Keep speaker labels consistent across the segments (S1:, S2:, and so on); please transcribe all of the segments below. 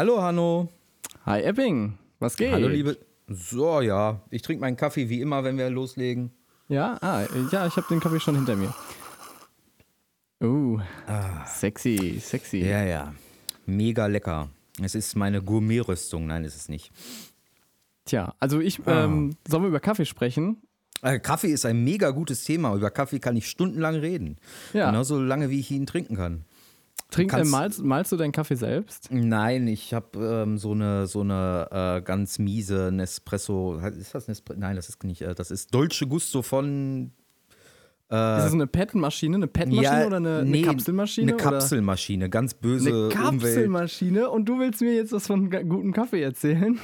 S1: Hallo Hanno.
S2: Hi Epping, was geht?
S1: Hallo liebe. So, ja. Ich trinke meinen Kaffee wie immer, wenn wir loslegen.
S2: Ja, ah, ja, ich habe den Kaffee schon hinter mir. Uh, sexy, sexy.
S1: Ja, ja. Mega lecker. Es ist meine Gourmet-Rüstung. Nein, ist es nicht.
S2: Tja, also ich, ähm, sollen wir über Kaffee sprechen?
S1: Äh, Kaffee ist ein mega gutes Thema. Über Kaffee kann ich stundenlang reden.
S2: Ja.
S1: Genauso lange, wie ich ihn trinken kann.
S2: Trink, äh,
S1: kannst-
S2: malst, malst du deinen Kaffee selbst?
S1: Nein, ich habe ähm, so eine, so eine äh, ganz miese Nespresso. Ist das Nespresso? Nein, das ist nicht. Äh, das ist Dolce Gusto von.
S2: ist das eine PET-Maschine, eine PET-Maschine oder eine,
S1: nee,
S2: eine Kapselmaschine?
S1: Eine
S2: oder?
S1: Kapselmaschine, ganz böse
S2: Eine
S1: Umwelt.
S2: Kapselmaschine und du willst mir jetzt was von gutem Kaffee erzählen?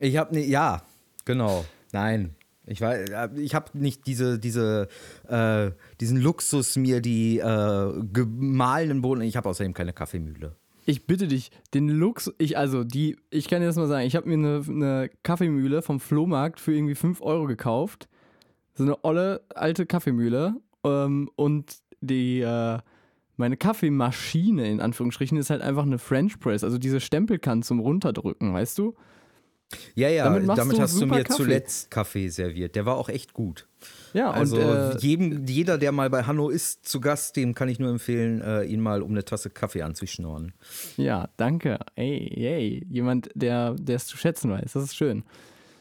S1: Ich habe ne, ja, genau. Nein. Ich, äh, ich habe nicht diese, diese, äh, diesen Luxus, mir die äh, gemahlenen Bohnen. Ich habe außerdem keine Kaffeemühle.
S2: Ich bitte dich, den Lux, ich also die, ich kann dir das mal sagen, ich habe mir eine, eine Kaffeemühle vom Flohmarkt für irgendwie 5 Euro gekauft. So eine olle alte Kaffeemühle. Ähm, und die, äh, meine Kaffeemaschine in Anführungsstrichen ist halt einfach eine French Press, also diese Stempelkanne zum Runterdrücken, weißt du?
S1: Ja, ja,
S2: Damit
S1: damit,
S2: du
S1: hast du mir
S2: Kaffee.
S1: zuletzt Kaffee serviert. Der war auch echt gut.
S2: Ja,
S1: Also
S2: und äh,
S1: jedem, jeder, der mal bei Hanno ist, zu Gast, dem kann ich nur empfehlen, äh, ihn mal um eine Tasse Kaffee anzuschnorren.
S2: ja, danke. Ey, yay, jemand, der der es zu schätzen weiß, das ist schön.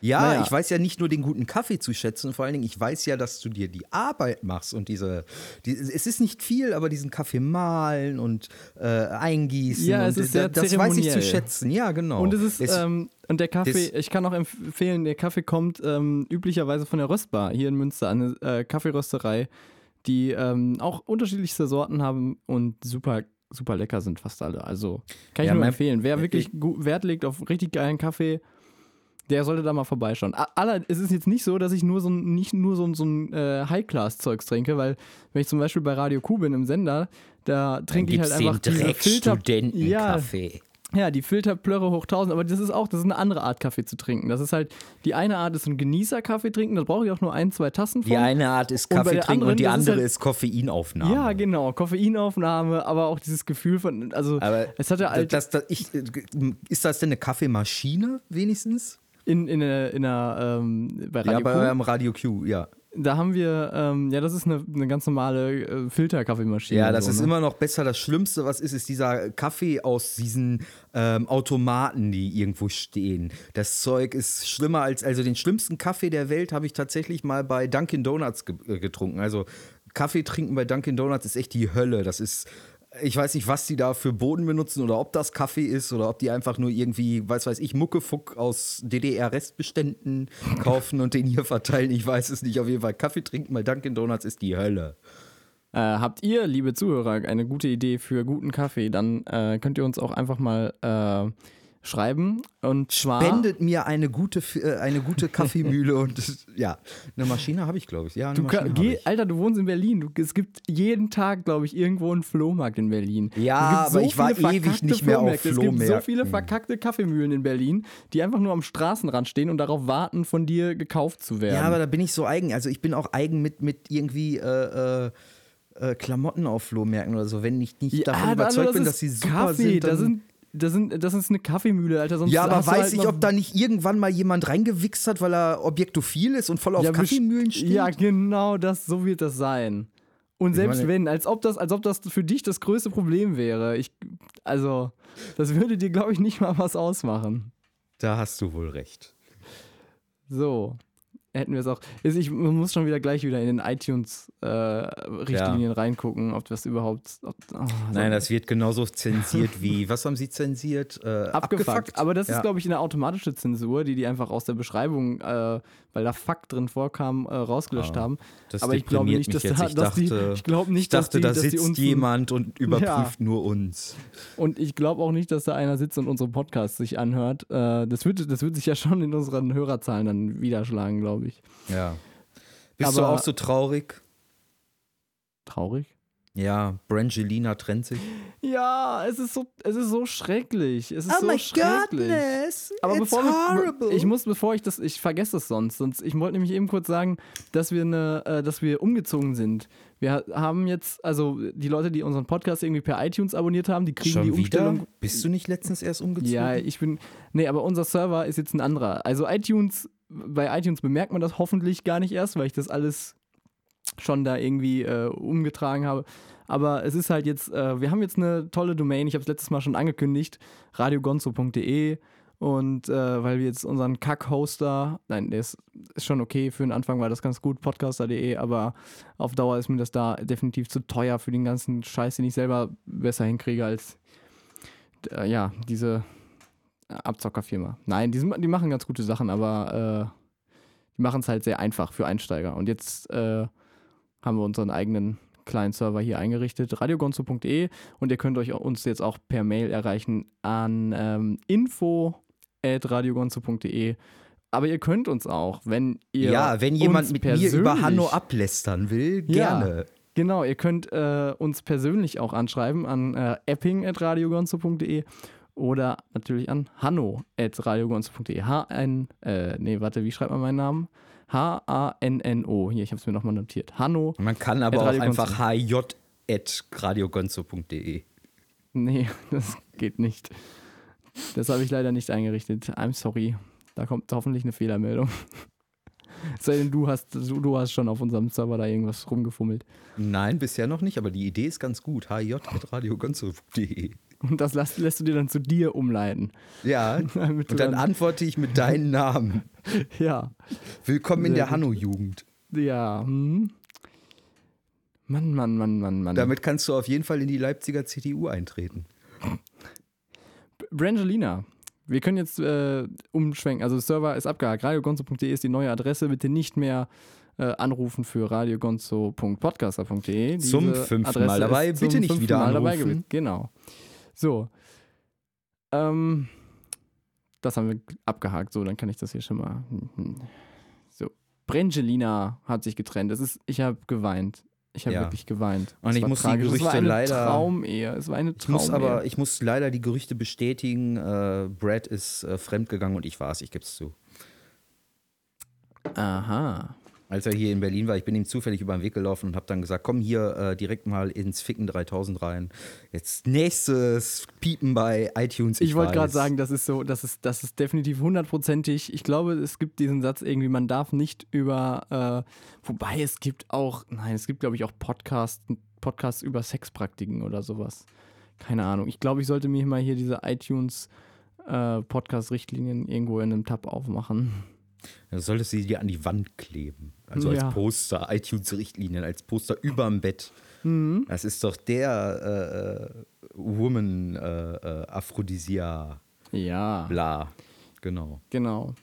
S1: Ja,
S2: Naja.
S1: ich weiß ja nicht nur den guten Kaffee zu schätzen, vor allen Dingen, ich weiß ja, dass du dir die Arbeit machst und diese, die, es ist nicht viel, aber diesen Kaffee mahlen und äh, eingießen.
S2: Ja,
S1: und
S2: es ist sehr
S1: das weiß ich zu schätzen, ja, genau.
S2: Und es ist,
S1: Es-
S2: ähm, und der Kaffee,
S1: das-
S2: ich kann auch empfehlen, der Kaffee kommt ähm, üblicherweise von der Röstbar hier in Münster, eine äh, Kaffeerösterei, die ähm, auch unterschiedlichste Sorten haben und super, super lecker sind fast alle. Also kann ich
S1: Ja,
S2: nur empfehlen. Wer wirklich gut Wert legt auf richtig geilen Kaffee, der sollte da mal vorbeischauen. Aller, es ist jetzt nicht so, dass ich nur so ein, nicht nur so ein, so ein äh, High-Class-Zeugs trinke, weil wenn ich zum Beispiel bei Radio Q bin im Sender, da trinke ich halt einfach diese Filter. Ja,
S1: Dreckstudentenkaffee.
S2: ja, die Filterplörre hoch 1000, aber das ist auch, das ist eine andere Art Kaffee zu trinken. Das ist halt, die eine Art ist ein Genießer-Kaffee trinken, da brauche ich auch nur ein, zwei Tassen von.
S1: Die eine Art ist
S2: Und
S1: Kaffee
S2: der
S1: trinken
S2: anderen,
S1: und die
S2: das ist
S1: andere
S2: halt-
S1: ist Koffeinaufnahme.
S2: Ja, genau, Koffeinaufnahme, aber auch dieses Gefühl von, also
S1: Aber
S2: es hat ja halt
S1: das, das, ich, ist das denn eine Kaffeemaschine wenigstens?
S2: In, in, einer- in einer, ähm, bei Radio
S1: ja, bei
S2: Q,
S1: eurem Radio Q, ja.
S2: da haben wir, ähm, ja, das ist eine, eine ganz normale äh, Filterkaffeemaschine.
S1: Ja, das
S2: so,
S1: ist
S2: ne?
S1: immer noch besser. Das Schlimmste, was ist, ist dieser Kaffee aus diesen ähm, Automaten, die irgendwo stehen. Das Zeug ist schlimmer als, also den schlimmsten Kaffee der Welt habe ich tatsächlich mal bei Dunkin' Donuts ge äh, getrunken. Also Kaffee trinken bei Dunkin' Donuts ist echt die Hölle. Das ist, ich weiß nicht, was die da für Boden benutzen oder ob das Kaffee ist oder ob die einfach nur irgendwie, weiß weiß ich, Muckefuck aus DDR-Restbeständen kaufen und den hier verteilen. Ich weiß es nicht. Auf jeden Fall Kaffee trinken bei Dunkin' Donuts ist die Hölle.
S2: Äh, habt ihr, liebe Zuhörer, eine gute Idee für guten Kaffee, dann äh, könnt ihr uns auch einfach mal äh, schreiben. Und zwar.
S1: spendet mir eine gute, äh, eine gute Kaffeemühle und ja, eine Maschine habe ich, glaube ich. Ja,
S2: Du kann, geh. Alter, du wohnst in Berlin. Du, es gibt jeden Tag, glaube ich, irgendwo einen Flohmarkt in Berlin.
S1: Ja,
S2: gibt
S1: aber ich war ewig nicht mehr auf
S2: Flohmärkte. Es gibt so
S1: Flohmärkten.
S2: viele verkackte Kaffeemühlen in Berlin, die einfach nur am Straßenrand stehen und darauf warten, von dir gekauft zu werden.
S1: Ja, aber da bin ich so eigen. Also ich bin auch eigen mit, mit irgendwie äh, äh, äh, Klamotten auf Flohmärkten oder so. Wenn ich nicht davon
S2: aber
S1: überzeugt
S2: das
S1: bin, dass sie super
S2: Kaffee,
S1: sind.
S2: da
S1: Dann
S2: sind, da sind, das ist eine Kaffeemühle, Alter. Sonst
S1: ja, aber weiß
S2: halt
S1: ich, ob da nicht irgendwann mal jemand reingewichst hat, weil er objektophil ist und voll auf
S2: Ja,
S1: Kaffeemühlen steht?
S2: Ja, genau, das, so wird das sein. Und selbst
S1: meine-
S2: wenn, als ob, das, als ob das für dich das größte Problem wäre. Ich, also, das würde dir, glaube ich, nicht mal was ausmachen.
S1: Da hast du wohl recht.
S2: So, hätten wir es auch. Ist- Ich muss schon wieder gleich wieder in den iTunes-Richtlinien reingucken, ob das überhaupt. Ob, oh,
S1: Nein, das wird genauso zensiert wie, was haben sie zensiert? Äh,
S2: abgefuckt. Aber das ist,
S1: Ja.
S2: glaube ich, eine automatische Zensur, die die einfach aus der Beschreibung, äh, weil da Fuck drin vorkam, äh, rausgelöscht
S1: Ah,
S2: haben. Aber ich glaube nicht, dass, da,
S1: Ich
S2: dass die,
S1: dachte-
S2: ich glaube nicht,
S1: Ich dachte,
S2: dass die,
S1: da
S2: dass die
S1: sitzt
S2: uns
S1: jemand und überprüft nur uns.
S2: Und ich glaube auch nicht, dass da einer sitzt und unsere Podcasts sich anhört. Äh, das, wird, das wird sich ja schon in unseren Hörerzahlen dann widerschlagen, glaube ich.
S1: Ja. Bist du
S2: Aber-
S1: auch so traurig?
S2: Traurig?
S1: Ja, Brangelina trennt sich.
S2: Ja, es ist so, es ist so schrecklich. Es ist
S1: Oh
S2: so
S1: my
S2: schrecklich.
S1: goodness,
S2: Aber
S1: it's
S2: bevor
S1: horrible.
S2: ich muss, bevor ich das, ich vergesse das sonst, sonst, ich wollte nämlich eben kurz sagen, dass wir eine, äh, dass wir umgezogen sind. Wir ha- haben jetzt, also die Leute, die unseren Podcast irgendwie per iTunes abonniert haben, die kriegen
S1: Schon
S2: die
S1: wieder?
S2: Umstellung.
S1: Bist du nicht letztens erst umgezogen?
S2: Ja, ich bin, nee, aber unser Server ist jetzt ein anderer. Also iTunes, bei iTunes bemerkt man das hoffentlich gar nicht erst, weil ich das alles schon da irgendwie äh, umgetragen habe. Aber es ist halt jetzt, äh, wir haben jetzt eine tolle Domain, ich habe es letztes Mal schon angekündigt, radiogonzo.de und äh, weil wir jetzt unseren Kack-Hoster, nein, der ist, ist schon okay, für den Anfang war das ganz gut, podcaster.de, aber auf Dauer ist mir das da definitiv zu teuer für den ganzen Scheiß, den ich selber besser hinkriege als, äh, ja, diese Abzockerfirma. Nein, die, die machen ganz gute Sachen, aber äh, die machen es halt sehr einfach für Einsteiger. Und jetzt äh, haben wir unseren eigenen kleinen Server hier eingerichtet, radiogonzo.de und ihr könnt euch uns jetzt auch per Mail erreichen an ähm, info@radiogonzo.de. Aber ihr könnt uns auch, wenn ihr
S1: Ja, wenn jemand mit mir über Hanno ablästern will,
S2: Ja.
S1: gerne.
S2: Genau, ihr könnt äh, uns persönlich auch anschreiben an äh, epping.radiogonzo.de oder natürlich an hanno.radiogonzo.de. H-N, äh, nee, warte, wie schreibt man meinen Namen? H-A-N-N-O. Hier, ich habe es mir nochmal notiert. Hanno.
S1: Man kann aber auch einfach hj.radiogonzo.de.
S2: Nee, das geht nicht. Das habe ich leider nicht eingerichtet. I'm sorry. Da kommt hoffentlich eine Fehlermeldung. Sei denn, du hast, du, hast schon auf unserem Server da irgendwas rumgefummelt.
S1: Nein, bisher noch nicht, aber die Idee ist ganz gut. hj.radiogonzo.de.
S2: Und das lässt, lässt du dir dann zu dir umleiten.
S1: Ja, und dann
S2: dann-
S1: antworte ich mit deinem Namen.
S2: Ja.
S1: Willkommen in der. Hanno-Jugend.
S2: Ja. Hm. Mann, Mann, Mann, Mann, Mann.
S1: Damit kannst du auf jeden Fall in die Leipziger CDU eintreten.
S2: Brangelina. Wir können jetzt äh, umschwenken. Also Server ist abgehakt. radiogonzo.de ist die neue Adresse. Bitte nicht mehr äh, anrufen für radiogonzo.podcaster.de.
S1: Zum fünften
S2: Adresse
S1: Mal dabei. Bitte
S2: zum
S1: nicht wieder
S2: Mal
S1: anrufen.
S2: Genau. So. Ähm, das haben wir abgehakt. So, dann kann ich das hier schon mal. hm, hm. So. Brangelina hat sich getrennt. Das ist, ich habe geweint. Ich habe
S1: Ja.
S2: wirklich geweint.
S1: Und
S2: Es
S1: ich muss die
S2: tragisch. Es war
S1: Gerüchte
S2: eine
S1: leider-
S2: Traumehe. Es war eine
S1: Ich muss
S2: Traumehe.
S1: aber, ich muss leider die Gerüchte bestätigen. Äh, Brad ist äh, fremdgegangen und ich war es, ich gebe es zu.
S2: Aha.
S1: Als er hier in Berlin war, ich bin ihm zufällig über den Weg gelaufen und habe dann gesagt, komm hier äh, direkt mal ins Ficken 3000 rein. Jetzt nächstes Piepen bei iTunes.
S2: Ich wollte gerade sagen, das ist so, das ist, das ist definitiv hundertprozentig. Ich glaube, es gibt diesen Satz irgendwie, man darf nicht über, äh, wobei es gibt auch, nein, es gibt, glaube ich, auch Podcast, Podcasts über Sexpraktiken oder sowas. Keine Ahnung. Ich glaube, ich sollte mir mal hier diese iTunes äh, Podcast-Richtlinien irgendwo in einem Tab aufmachen.
S1: Dann solltest du sie dir an die Wand kleben. Also als
S2: Ja.
S1: Poster, iTunes-Richtlinien, als Poster überm Bett.
S2: Mhm.
S1: Das ist doch der äh, äh, Woman äh, äh, Aphrodisia,
S2: Ja,
S1: bla. Genau.
S2: genau.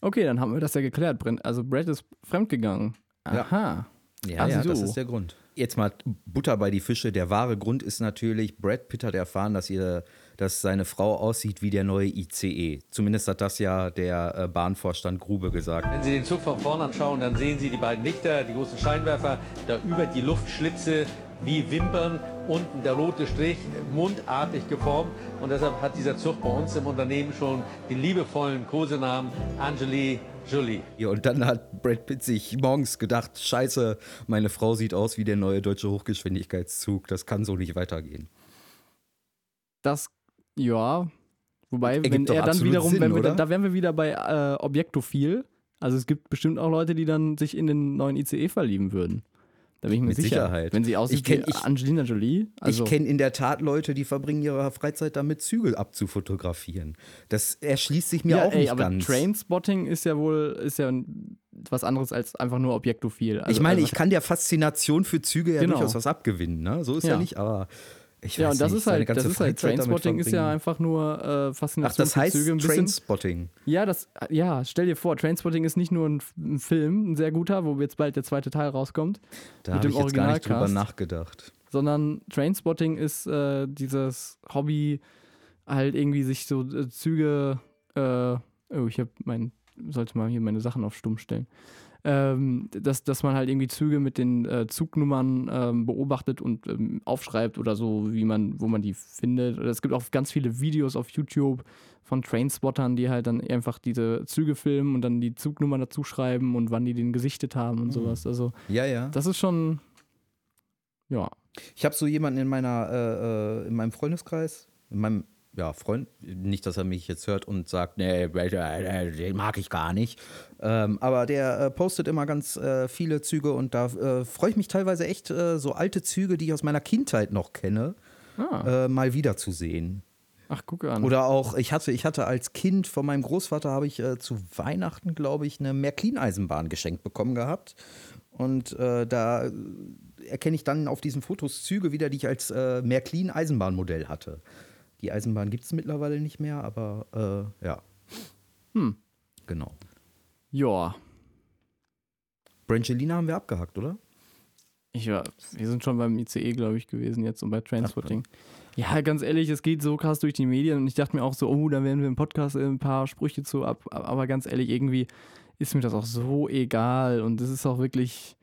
S2: Okay, dann haben wir das ja geklärt. Brent- Also Brad ist fremdgegangen.
S1: Ja.
S2: Aha.
S1: Ja, ja,
S2: so.
S1: das ist der Grund. Jetzt mal Butter bei die Fische. Der wahre Grund ist natürlich, Brad Pitt hat erfahren, dass, ihr, dass seine Frau aussieht wie der neue ICE. Zumindest hat das ja der äh, Bahnvorstand Grube gesagt.
S3: Wenn Sie den Zug von vorn anschauen, dann sehen Sie die beiden Lichter, die großen Scheinwerfer, da über die Luftschlitze wie Wimpern, unten der rote Strich, mundartig geformt. Und deshalb hat dieser Zug bei uns im Unternehmen schon den liebevollen Kosenamen Angeli Jolie.
S1: Ja, und dann hat Brad Pitt sich morgens gedacht, scheiße, meine Frau sieht aus wie der neue deutsche Hochgeschwindigkeitszug. Das kann so nicht weitergehen.
S2: Das, ja. Wobei,
S1: Ergibt
S2: wenn er dann wiederum,
S1: Sinn,
S2: wenn wir, da, wären wir wieder bei äh, Objektophil. Also es gibt bestimmt auch Leute, die dann sich in den neuen ICE verlieben würden. Da bin ich mir
S1: Mit
S2: sicher.
S1: Sicherheit.
S2: Wenn sie aussieht
S1: Ich kenn-
S2: Angelina Jolie. Also,
S1: ich kenne in der Tat Leute, die verbringen ihre Freizeit damit, Züge abzufotografieren. Das erschließt sich mir
S2: ja,
S1: auch
S2: ey,
S1: nicht
S2: aber
S1: ganz.
S2: Trainspotting ist ja wohl ist ja was anderes als einfach nur Objektophil. Also,
S1: ich meine,
S2: also,
S1: ich kann der Faszination für Züge ja
S2: Genau.
S1: durchaus was abgewinnen. Ne? So ist ja,
S2: Ja.
S1: nicht, aber ich
S2: ja, und das
S1: nicht,
S2: ist halt, das ist halt Trainspotting ist ja einfach nur äh,
S1: Ach,
S2: Faszination
S1: das
S2: für
S1: heißt
S2: Züge. Ein
S1: Trainspotting.
S2: Ja, das, ja, stell dir vor, Trainspotting ist nicht nur ein, ein Film, ein sehr guter, wo jetzt bald der zweite Teil rauskommt,
S1: Da habe ich jetzt gar nicht drüber nachgedacht.
S2: sondern Trainspotting ist äh, dieses Hobby, halt irgendwie sich so äh, Züge, äh, oh, ich habe mein, sollte mal hier meine Sachen auf stumm stellen. Ähm, dass, dass man halt irgendwie Züge mit den äh, Zugnummern ähm, beobachtet und ähm, aufschreibt oder so, wie man, wo man die findet. Es gibt auch ganz viele Videos auf YouTube von Trainspottern, die halt dann einfach diese Züge filmen und dann die Zugnummern dazu schreiben und wann die den gesichtet haben und sowas. Also
S1: Ja, ja.
S2: das ist schon, ja.
S1: Ich habe so jemanden in meiner, äh, äh, in meinem Freundeskreis, in meinem, ja, Freund, nicht, dass er mich jetzt hört und sagt, nee, äh, den mag ich gar nicht. Ähm, aber der äh, postet immer ganz äh, viele Züge und da äh, freue ich mich teilweise echt, äh, so alte Züge, die ich aus meiner Kindheit noch kenne,
S2: Ah,
S1: äh, mal wiederzusehen.
S2: ach, guck an.
S1: Oder auch, ich hatte, ich hatte als Kind von meinem Großvater, habe ich zu Weihnachten, glaube ich, eine Märklin-Eisenbahn geschenkt bekommen gehabt. Und da erkenne ich dann auf diesen Fotos Züge wieder, die ich als Märklin-Eisenbahnmodell hatte. Die Eisenbahn gibt es mittlerweile nicht mehr, aber äh, ja.
S2: Hm.
S1: Genau.
S2: ja.
S1: Brangelina haben wir abgehackt, oder?
S2: Ich war, wir sind schon beim ICE, glaube ich, gewesen jetzt und bei Transporting. Ja, ganz ehrlich, es geht so krass durch die Medien und ich dachte mir auch so, oh, da werden wir im Podcast ein paar Sprüche zu ab. Aber ganz ehrlich, irgendwie ist mir das auch so egal und es ist auch wirklich.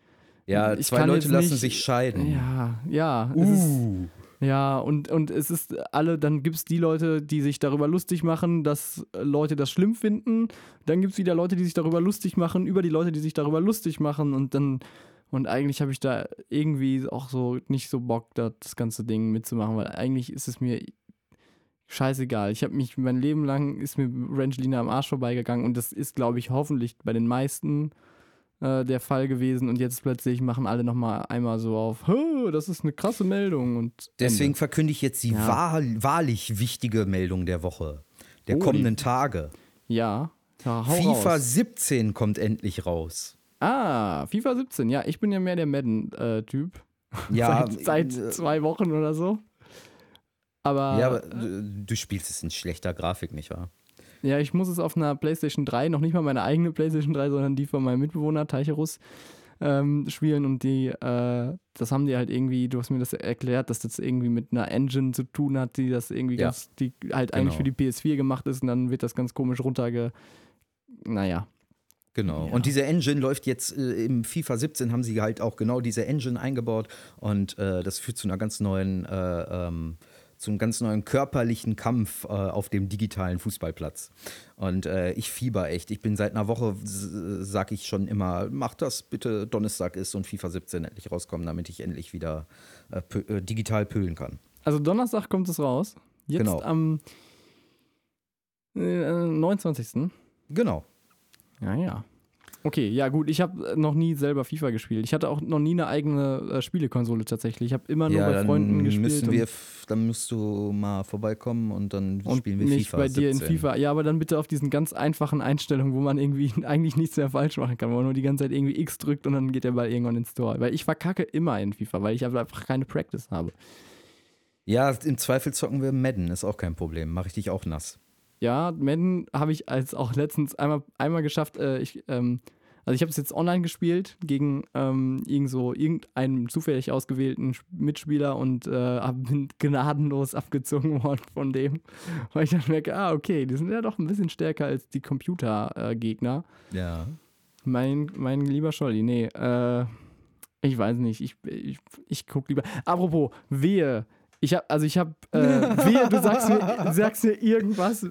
S1: Ja,
S2: Ich
S1: zwei
S2: kann
S1: Leute lassen sich scheiden.
S2: Ja, ja.
S1: Uh.
S2: Ja, und, und es ist alle, dann gibt es die Leute, die sich darüber lustig machen, dass Leute das schlimm finden. Dann gibt es wieder Leute, die sich darüber lustig machen, über die Leute, die sich darüber lustig machen. Und dann, und eigentlich habe ich da irgendwie auch so nicht so Bock, da das ganze Ding mitzumachen, weil eigentlich ist es mir scheißegal. Ich habe mich mein Leben lang ist mir Rangelina am Arsch vorbeigegangen und das ist, glaube ich, hoffentlich bei den meisten äh, der Fall gewesen. Und jetzt plötzlich machen alle nochmal einmal so auf, "Hö, das ist eine krasse Meldung. Und
S1: Deswegen
S2: Ende.
S1: verkünde ich jetzt die
S2: Ja.
S1: wahr, wahrlich wichtige Meldung der Woche, der
S2: Oh, die-
S1: kommenden Tage.
S2: Ja. ja
S1: FIFA
S2: raus.
S1: 17 kommt endlich raus.
S2: Ah, FIFA 17. Ja, ich bin ja mehr der Madden-Typ.
S1: Ja,
S2: seit, seit
S1: äh,
S2: zwei Wochen oder so. Aber
S1: ja, aber du, du spielst es in schlechter Grafik, nicht wahr?
S2: Ja, ich muss es auf einer PlayStation 3, noch nicht mal meine eigene PlayStation 3, sondern die von meinem Mitbewohner Teicherus ähm, spielen und die, äh, das haben die halt irgendwie, du hast mir das erklärt, dass das irgendwie mit einer Engine zu tun hat, die das irgendwie
S1: Ja.
S2: ganz, die halt eigentlich
S1: Genau.
S2: für die PS4 gemacht ist und dann wird das ganz komisch runterge. Naja.
S1: Genau.
S2: Ja.
S1: Und diese Engine läuft jetzt äh, im FIFA 17 haben sie halt auch genau diese Engine eingebaut und äh, das führt zu einer ganz neuen, äh, ähm, zu einem ganz neuen körperlichen Kampf äh, auf dem digitalen Fußballplatz. Und äh, ich fieber echt. Ich bin seit einer Woche, sag ich schon immer, mach das bitte Donnerstag ist und FIFA 17 endlich rauskommen, damit ich endlich wieder äh, pö äh, digital pölen kann.
S2: Also Donnerstag kommt es raus. Jetzt
S1: Genau.
S2: am äh, 29.
S1: Genau.
S2: Ja, ja. Okay, ja gut, ich habe noch nie selber FIFA gespielt. Ich hatte auch noch nie eine eigene äh, Spielekonsole tatsächlich. Ich habe immer nur
S1: ja,
S2: bei Freunden gespielt.
S1: müssen wir, dann musst du mal vorbeikommen und dann
S2: und
S1: spielen wir
S2: nicht
S1: FIFA
S2: bei dir
S1: 17.
S2: in FIFA. Ja, aber dann bitte auf diesen ganz einfachen Einstellungen, wo man irgendwie eigentlich nichts mehr falsch machen kann, wo man nur die ganze Zeit irgendwie X drückt und dann geht der Ball irgendwann ins Tor. Weil ich verkacke immer in FIFA, weil ich einfach keine Practice habe.
S1: Ja, im Zweifel zocken wir Madden, ist auch kein Problem. Mache ich dich auch nass.
S2: Ja, Madden habe ich als auch letztens einmal, einmal geschafft. Äh, ich, ähm, also ich habe es jetzt online gespielt gegen ähm, irgend so, irgendeinen zufällig ausgewählten Mitspieler und äh, bin gnadenlos abgezogen worden von dem. Weil ich dann merke, ah, okay, die sind ja doch ein bisschen stärker als die Computergegner. Äh.
S1: Ja.
S2: mein, mein lieber Scholli, nee, äh, ich weiß nicht, ich, ich, ich guck lieber. Apropos, wehe. Ich hab, also ich hab, äh, wehe, du sagst mir, sagst mir irgendwas, äh,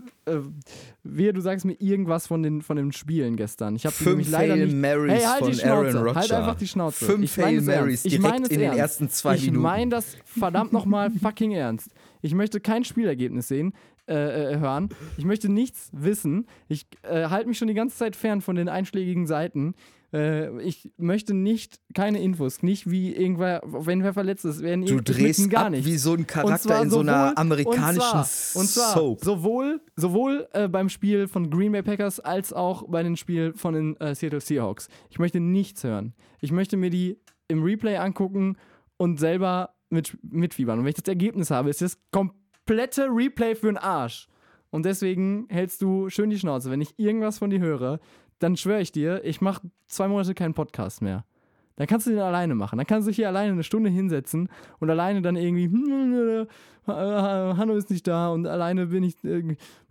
S2: wehe, du sagst mir irgendwas von den, von den Spielen gestern. Ich habe
S1: Fünf
S2: nämlich leider
S1: Hail
S2: nicht.
S1: Marys
S2: hey, halt
S1: von Aaron Rodgers.
S2: halt einfach die Schnauze.
S1: Fünf
S2: ich es
S1: Marys direkt in den
S2: ernst.
S1: ersten zwei
S2: ich
S1: Minuten.
S2: Ich meine das verdammt nochmal fucking ernst. Ich möchte kein Spielergebnis sehen, äh, äh, hören. Ich möchte nichts wissen. Ich äh, halte mich schon die ganze Zeit fern von den einschlägigen Seiten. Äh, ich möchte nicht, keine Infos, nicht wie irgendwer, wenn wer verletzt ist, werden
S1: Du drehst
S2: gar
S1: ab
S2: nicht.
S1: wie so ein Charakter in so einer
S2: sowohl-
S1: amerikanischen
S2: und zwar, und zwar
S1: Soap.
S2: sowohl, sowohl äh, beim Spiel von Green Bay Packers als auch bei den Spielen von den äh, Seattle Seahawks. Ich möchte nichts hören. Ich möchte mir die im Replay angucken und selber mit, mitfiebern. Und wenn ich das Ergebnis habe, ist das komplette Replay für den Arsch. Und deswegen hältst du schön die Schnauze. Wenn ich irgendwas von dir höre, dann schwöre ich dir, ich mache zwei Monate keinen Podcast mehr. Dann kannst du den alleine machen. Dann kannst du dich hier alleine eine Stunde hinsetzen und alleine dann irgendwie, "Hm, äh, Hanno ist nicht da und alleine bin ich, äh,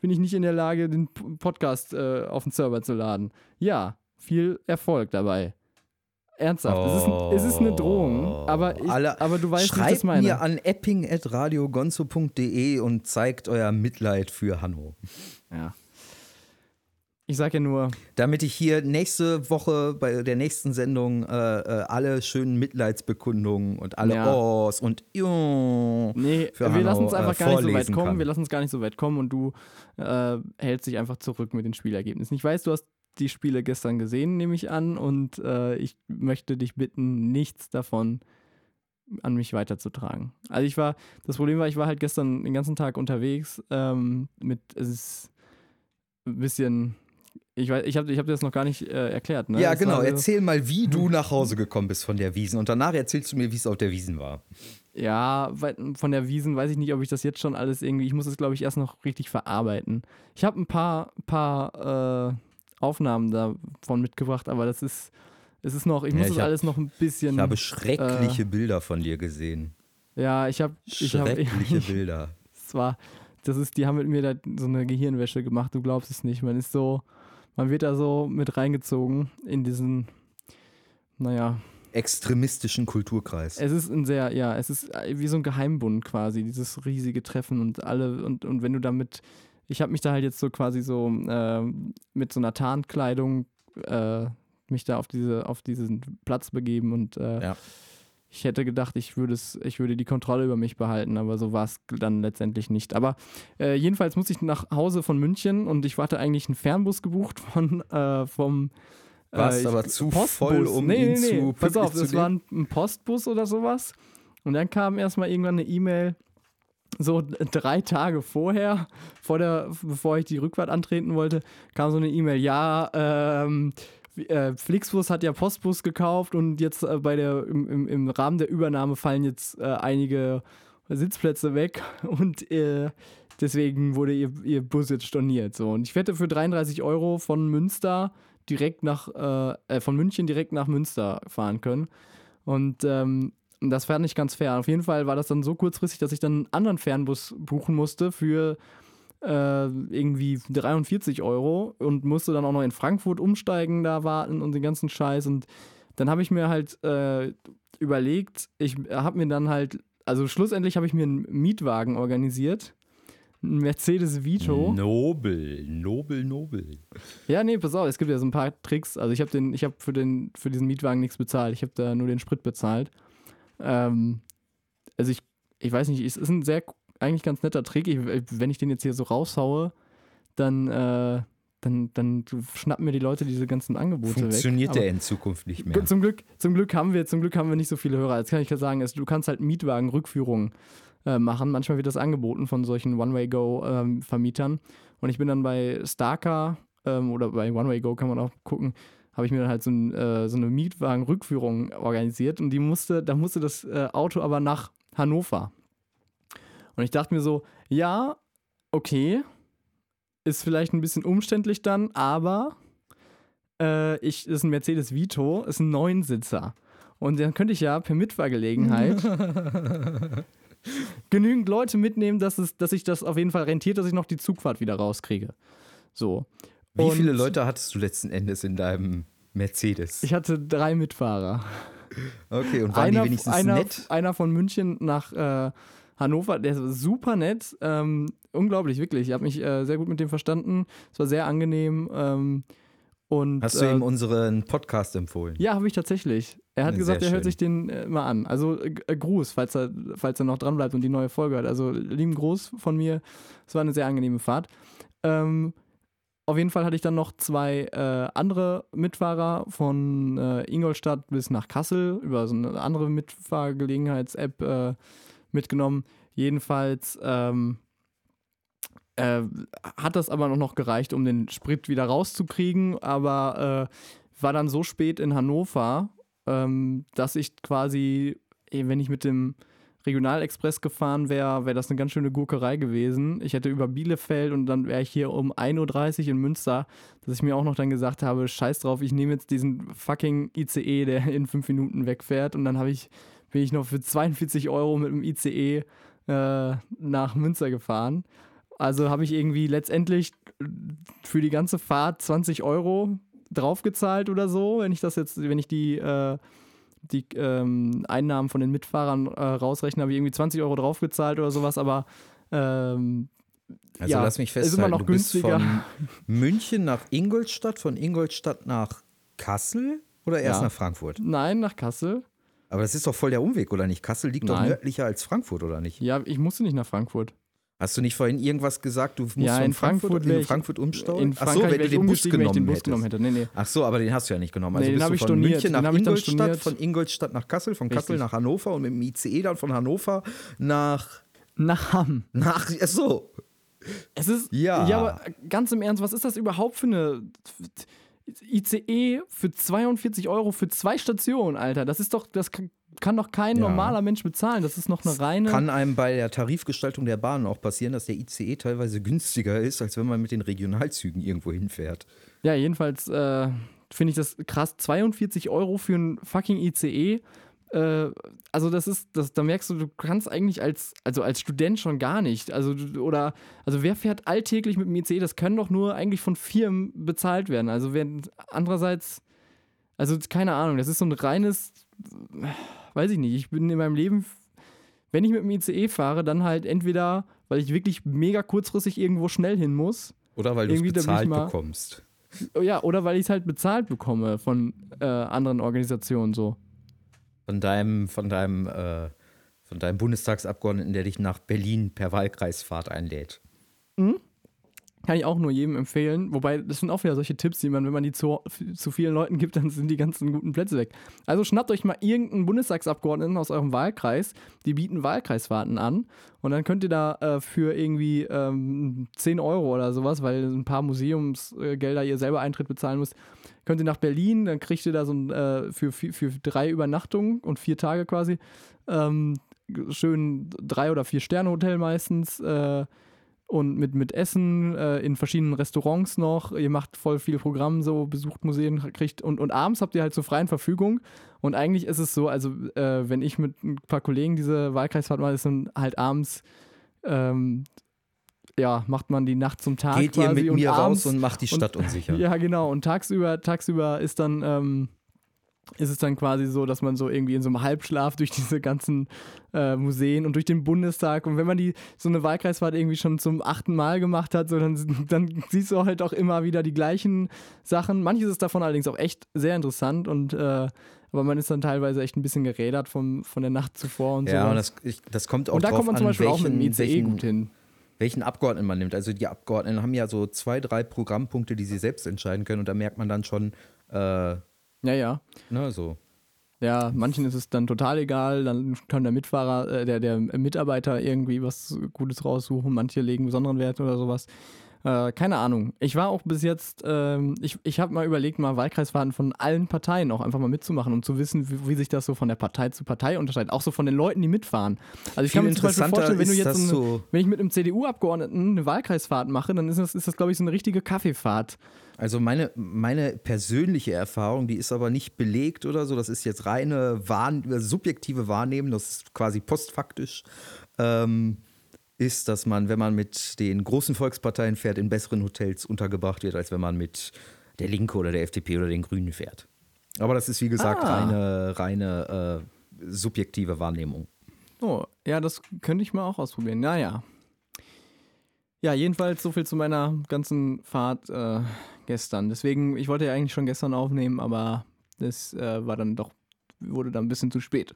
S2: bin ich nicht in der Lage, den Podcast äh, auf den Server zu laden. Ja, viel Erfolg dabei. Ernsthaft, es, ist, es ist eine Drohung, aber, ich,
S1: Alle-
S2: aber du weißt, wie ich
S1: Schreibt
S2: meine.
S1: mir an epping.radiogonzo.de und zeigt euer Mitleid für Hanno.
S2: Ja. Ich sag ja nur,
S1: Damit ich hier nächste Woche bei der nächsten Sendung äh, äh, alle schönen Mitleidsbekundungen und alle
S2: Ja.
S1: Ohs und Jo
S2: nee, wir lassen
S1: Hanno,
S2: uns
S1: äh,
S2: einfach gar nicht so weit kommen.
S1: kann.
S2: Wir lassen uns gar nicht so weit kommen und du äh, hältst dich einfach zurück mit den Spielergebnissen. Ich weiß, du hast die Spiele gestern gesehen, nehme ich an, und äh, ich möchte dich bitten, nichts davon an mich weiterzutragen. Also ich war, das Problem war, ich war halt gestern den ganzen Tag unterwegs ähm, mit, es ist ein bisschen, ich weiß, ich habe ich hab dir das noch gar nicht äh, erklärt, ne?
S1: Ja,
S2: Es
S1: genau.
S2: war so-
S1: Erzähl mal, wie du nach Hause gekommen bist von der Wiesen. Und danach erzählst du mir, wie es auf der Wiesen war.
S2: Ja, von der Wiesen weiß ich nicht, ob ich das jetzt schon alles irgendwie. Ich muss das, glaube ich, erst noch richtig verarbeiten. Ich habe ein paar, paar äh, Aufnahmen davon mitgebracht, aber das ist, es ist noch, ich
S1: Ja,
S2: muss
S1: ich
S2: das
S1: hab-
S2: alles noch ein bisschen.
S1: Ich habe schreckliche
S2: Äh.
S1: Bilder von dir gesehen.
S2: ja, ich habe, ich habe,
S1: Schreckliche Bilder.
S2: es war, das ist, die haben mit mir da so eine Gehirnwäsche gemacht. Du glaubst es nicht. Man ist so, man wird da so mit reingezogen in diesen, naja,
S1: Extremistischen Kulturkreis.
S2: Es ist ein sehr, ja, es ist äh, wie so ein Geheimbund quasi, dieses riesige Treffen und alle, und, und wenn du damit, ich habe mich da halt jetzt so quasi so ähm, mit so einer Tarnkleidung äh, mich da auf diese, auf diesen Platz begeben und äh,
S1: Ja.
S2: Ich hätte gedacht, ich würde es, ich würde die Kontrolle über mich behalten, aber so war es dann letztendlich nicht. Aber äh, jedenfalls musste ich nach Hause von München und ich hatte eigentlich einen Fernbus gebucht von äh, vom
S1: Warst
S2: ich-
S1: aber zu
S2: Postbus.
S1: voll, um
S2: nee,
S1: ihn
S2: nee, nee.
S1: zu
S2: Pass auf,
S1: zu
S2: war ein, ein Postbus oder sowas. Und dann kam erstmal irgendwann eine E-Mail, so drei Tage vorher, vor der, bevor ich die Rückfahrt antreten wollte, kam so eine E-Mail, ja, ähm, äh, Flixbus hat ja Postbus gekauft und jetzt äh, bei der, im, im, im Rahmen der Übernahme fallen jetzt äh, einige Sitzplätze weg und äh, deswegen wurde ihr, ihr Bus jetzt storniert. So. Und ich hätte für 33 Euro von Münster direkt nach, äh, äh, von München direkt nach Münster fahren können. Und ähm, das war nicht ganz fair. Auf jeden Fall war das dann so kurzfristig, dass ich dann einen anderen Fernbus buchen musste für äh, irgendwie 43 Euro und musste dann auch noch in Frankfurt umsteigen, da warten und den ganzen Scheiß. Und dann habe ich mir halt äh, überlegt, ich habe mir dann halt, also schlussendlich habe ich mir einen Mietwagen organisiert. Ein Mercedes Vito.
S1: Nobel, nobel, nobel.
S2: Ja, nee, pass auf, es gibt ja so ein paar Tricks. Also ich habe den, ich habe für den, für diesen Mietwagen nichts bezahlt. Ich habe da nur den Sprit bezahlt. Ähm, also ich, ich weiß nicht, es ist ein sehr, eigentlich ganz netter Trick. Ich, wenn ich den jetzt hier so raushaue, dann, äh, dann, dann schnappen mir die Leute diese ganzen Angebote
S1: Funktioniert
S2: weg.
S1: der
S2: Aber
S1: in Zukunft nicht mehr.
S2: Zum Glück, zum Glück haben wir, zum Glück haben wir nicht so viele Hörer. Jetzt kann ich ja sagen, du kannst halt Mietwagen-Rückführungen äh, machen. Manchmal wird das angeboten von solchen One-Way-Go-Vermietern. Und ich bin dann bei Starker ähm, oder bei One-Way-Go kann man auch gucken, habe ich mir dann halt so, ein, äh, so eine Mietwagen-Rückführung organisiert und die musste, da musste das äh, Auto aber nach Hannover. Und ich dachte mir so, ja, okay, ist vielleicht ein bisschen umständlich dann, aber äh, ich, das ist ein Mercedes Vito, ist ein Neunsitzer. Und dann könnte ich ja per Mitfahrgelegenheit genügend Leute mitnehmen, dass, es, dass sich das auf jeden Fall rentiert, dass ich noch die Zugfahrt wieder rauskriege. So.
S1: Wie
S2: Und
S1: viele Leute hattest du letzten Endes in deinem Mercedes?
S2: Ich hatte drei Mitfahrer.
S1: okay, und waren
S2: einer,
S1: die wenigstens
S2: einer,
S1: nett?
S2: einer von München nach äh, Hannover, der ist super nett. Ähm, unglaublich, wirklich. Ich habe mich äh, sehr gut mit dem verstanden. Es war sehr angenehm. Ähm, und,
S1: Hast du
S2: äh,
S1: ihm unseren Podcast empfohlen?
S2: Ja, habe ich tatsächlich. Er hat
S1: Sehr
S2: gesagt, er hört sich den äh, mal an. Also äh, Gruß, falls er, falls er noch dran bleibt und die neue Folge hört. Also lieben Gruß von mir. Es war eine sehr angenehme Fahrt. Ähm, auf jeden Fall hatte ich dann noch zwei äh, andere Mitfahrer von äh, Ingolstadt bis nach Kassel über so eine andere Mitfahrgelegenheits-App äh, mitgenommen. Jedenfalls ähm, äh, hat das aber noch gereicht, um den Sprit wieder rauszukriegen, aber äh, war dann so spät in Hannover, ähm, dass ich quasi, wenn ich mit dem Regionalexpress gefahren wäre, wäre das eine ganz schöne Gurkerei gewesen. Ich hätte über Bielefeld und dann wäre ich hier um 1.30 Uhr in Münster, dass ich mir auch noch dann gesagt habe, scheiß drauf, ich nehme jetzt diesen fucking ICE, der in fünf Minuten wegfährt und dann habe ich, bin ich noch für 42 Euro mit dem ICE äh, nach Münster gefahren. Also habe ich irgendwie letztendlich für die ganze Fahrt 20 Euro draufgezahlt oder so, wenn ich das jetzt, wenn ich die, äh, die ähm, Einnahmen von den Mitfahrern äh, rausrechne, habe ich irgendwie 20 Euro draufgezahlt oder sowas, aber ähm,
S1: Also
S2: ja,
S1: lass mich
S2: ist
S1: festhalten,
S2: immer noch
S1: du bist
S2: günstiger.
S1: von München nach Ingolstadt, von Ingolstadt nach Kassel oder erst
S2: Ja.
S1: nach Frankfurt?
S2: Nein, nach Kassel.
S1: Aber das ist doch voll der Umweg, oder nicht? Kassel liegt doch
S2: Nein.
S1: nördlicher als Frankfurt, oder nicht?
S2: Ja, ich musste nicht nach Frankfurt.
S1: Hast du nicht vorhin irgendwas gesagt, du musst
S2: ja,
S1: von
S2: in Frankfurt,
S1: in
S2: wäre ich,
S1: Frankfurt umsteigen?
S2: In
S1: Ach so, wenn du
S2: ich
S1: den Bus genommen
S2: den Bus genommen hätte. Nee, nee.
S1: Ach so, aber den hast du ja nicht genommen. Also
S2: Nee, den
S1: bist du von
S2: storniert.
S1: München nach Ingolstadt, von Ingolstadt nach Kassel, von Kassel
S2: Richtig.
S1: nach Hannover und mit dem ICE dann von Hannover nach
S2: Nach Hamm.
S1: nach ach so.
S2: Es ist.
S1: Ja.
S2: Ja, aber ganz im Ernst, was ist das überhaupt für eine. ICE für 42 Euro für zwei Stationen, Alter. Das ist doch. Das kann, doch kein
S1: Ja.
S2: normaler Mensch bezahlen. Das ist noch eine reine.
S1: Kann einem bei der Tarifgestaltung der Bahn auch passieren, dass der ICE teilweise günstiger ist, als wenn man mit den Regionalzügen irgendwo hinfährt.
S2: Ja, jedenfalls äh, finde ich das krass. 42 Euro für ein fucking ICE. Äh, also das ist, das, da merkst du, du kannst eigentlich als, also als Student schon gar nicht. Also oder, also wer fährt alltäglich mit dem ICE? Das können doch nur eigentlich von Firmen bezahlt werden. Also wer andererseits, also keine Ahnung, das ist so ein reines, weiß ich nicht. Ich bin in meinem Leben, wenn ich mit dem ICE fahre, dann halt entweder, weil ich wirklich mega kurzfristig irgendwo schnell hin muss.
S1: Oder weil du es bezahlt
S2: mal-
S1: bekommst.
S2: Ja, oder weil ich es halt bezahlt bekomme von äh, anderen Organisationen so.
S1: Von deinem, von deinem, äh, von deinem Bundestagsabgeordneten, der dich nach Berlin per Wahlkreisfahrt einlädt.
S2: Kann ich auch nur jedem empfehlen. Wobei, das sind auch wieder solche Tipps, die man, wenn man die zu, zu vielen Leuten gibt, dann sind die ganzen guten Plätze weg. Also schnappt euch mal irgendeinen Bundestagsabgeordneten aus eurem Wahlkreis, die bieten Wahlkreisfahrten an und dann könnt ihr da äh, für irgendwie ähm, 10 Euro oder sowas, weil ein paar Museumsgelder ihr selber Eintritt bezahlen müsst, könnt ihr nach Berlin, dann kriegt ihr da so ein, äh, für, für, drei Übernachtungen und vier Tage quasi, ähm, schön drei oder vier Sterne Hotel meistens, äh, und mit, mit Essen äh, in verschiedenen Restaurants noch. Ihr macht voll viel Programm, so besucht Museen, kriegt und, und abends habt ihr halt zur freien Verfügung. Und eigentlich ist es so, also äh, wenn ich mit ein paar Kollegen diese Wahlkreisfahrt mache, ist dann halt abends, ähm, ja, macht man die Nacht zum Tag.
S1: Geht ihr mit
S2: und
S1: mir
S2: abends,
S1: raus und macht die Stadt unsicher?
S2: Ja, genau. Und tagsüber, tagsüber ist dann, ähm, ist es dann quasi so, dass man so irgendwie in so einem Halbschlaf durch diese ganzen äh, Museen und durch den Bundestag und wenn man die so eine Wahlkreisfahrt irgendwie schon zum achten Mal gemacht hat, so dann, dann siehst du halt auch immer wieder die gleichen Sachen. Manches ist davon allerdings auch echt sehr interessant und äh, aber man ist dann teilweise echt ein bisschen gerädert vom, von der Nacht zuvor und so.
S1: Ja, und das, ich, das kommt auch
S2: und da kommt man zum Beispiel auch mit dem
S1: welchen-
S2: ICE
S1: welchen-
S2: gut hin.
S1: welchen Abgeordneten man nimmt. Also die Abgeordneten haben ja so zwei, drei Programmpunkte, die sie selbst entscheiden können und da merkt man dann schon, äh,
S2: Ja, ja.
S1: ne, so.
S2: Ja, manchen ist es dann total egal, dann kann der Mitfahrer, äh, der, der Mitarbeiter irgendwie was Gutes raussuchen, manche legen besonderen Wert oder sowas. Äh, keine Ahnung. Ich war auch bis jetzt, ähm, ich, ich habe mal überlegt, mal Wahlkreisfahrten von allen Parteien auch einfach mal mitzumachen, um zu wissen, wie, wie sich das so von der Partei zu Partei unterscheidet. Auch so von den Leuten, die mitfahren. Also ich
S1: Viel
S2: kann mir zum Beispiel vorstellen, wenn du jetzt so eine,
S1: so-
S2: wenn ich mit einem CDU-Abgeordneten eine Wahlkreisfahrt mache, dann ist das, ist das glaube ich, so eine richtige Kaffeefahrt.
S1: Also meine, meine persönliche Erfahrung, die ist aber nicht belegt oder so, das ist jetzt reine Wahrn subjektive Wahrnehmung, das ist quasi postfaktisch, ähm, ist, dass man, wenn man mit den großen Volksparteien fährt, in besseren Hotels untergebracht wird, als wenn man mit der Linke oder der FDP oder den Grünen fährt. Aber das ist, wie gesagt,
S2: Ah.
S1: reine, reine äh, subjektive Wahrnehmung.
S2: Oh, ja, das könnte ich mal auch ausprobieren. Naja. Ja, jedenfalls so viel zu meiner ganzen Fahrt äh, gestern. Deswegen, ich wollte ja eigentlich schon gestern aufnehmen, aber das äh, war dann doch, wurde dann ein bisschen zu spät.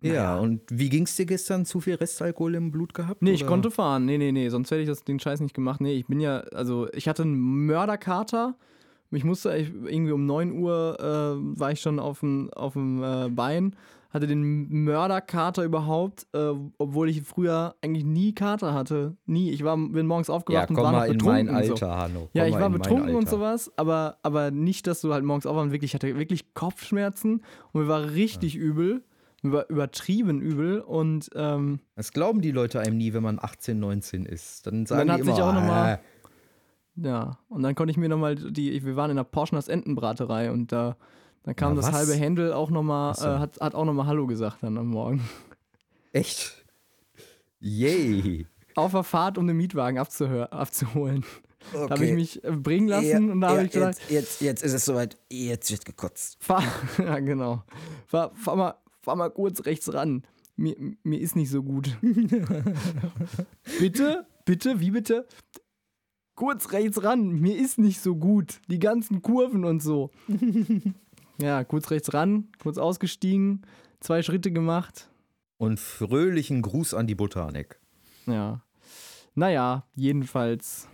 S1: Ja, und wie ging es dir gestern? Zu viel Restalkohol im Blut gehabt?
S2: Nee, ich
S1: oder?
S2: konnte fahren. Nee, nee, nee, sonst hätte ich das, den Scheiß nicht gemacht. Nee, ich bin ja, also ich hatte einen Mörderkater. Ich musste ich, irgendwie um 9 Uhr äh, war ich schon auf dem auf dem, äh, Bein, hatte den Mörderkater überhaupt, äh, obwohl ich früher eigentlich nie Kater hatte. Nie. Ich war, bin morgens
S1: Ja,
S2: aufgewacht und
S1: komm
S2: war noch
S1: mal in
S2: betrunken.
S1: mein
S2: und so.
S1: Alter, Hanno.
S2: Ja,
S1: Komm
S2: ich
S1: mal
S2: war betrunken und sowas, aber, aber nicht, dass du halt morgens aufwachst. Wirklich, ich hatte wirklich Kopfschmerzen und mir war richtig übel. War übertrieben übel und ähm,
S1: Das glauben die Leute einem nie, wenn man 18, 19 ist. Dann sagen
S2: dann hat sich
S1: immer,
S2: auch noch mal-
S1: äh,
S2: Ja, und dann konnte ich mir nochmal die, wir waren in der Porschners Entenbraterei und da, dann kam
S1: Na,
S2: das
S1: was?
S2: halbe Händel auch nochmal,
S1: so.
S2: äh, hat, hat auch nochmal Hallo gesagt dann am Morgen.
S1: echt? Yay.
S2: Auf der Fahrt, um den Mietwagen abzuholen. Da habe ich mich äh, bringen lassen und da habe ich gesagt,
S1: jetzt, jetzt, jetzt ist es soweit, jetzt wird gekotzt.
S2: fahr, ja genau, fahr, fahr, mal, fahr mal kurz rechts ran. Mir, mir ist nicht so gut. bitte, bitte, wie bitte? Kurz rechts ran, mir ist nicht so gut. Die ganzen Kurven und so. ja, kurz rechts ran, kurz ausgestiegen, zwei Schritte gemacht.
S1: Und fröhlichen Gruß an die Botanik.
S2: Ja. Naja, jedenfalls.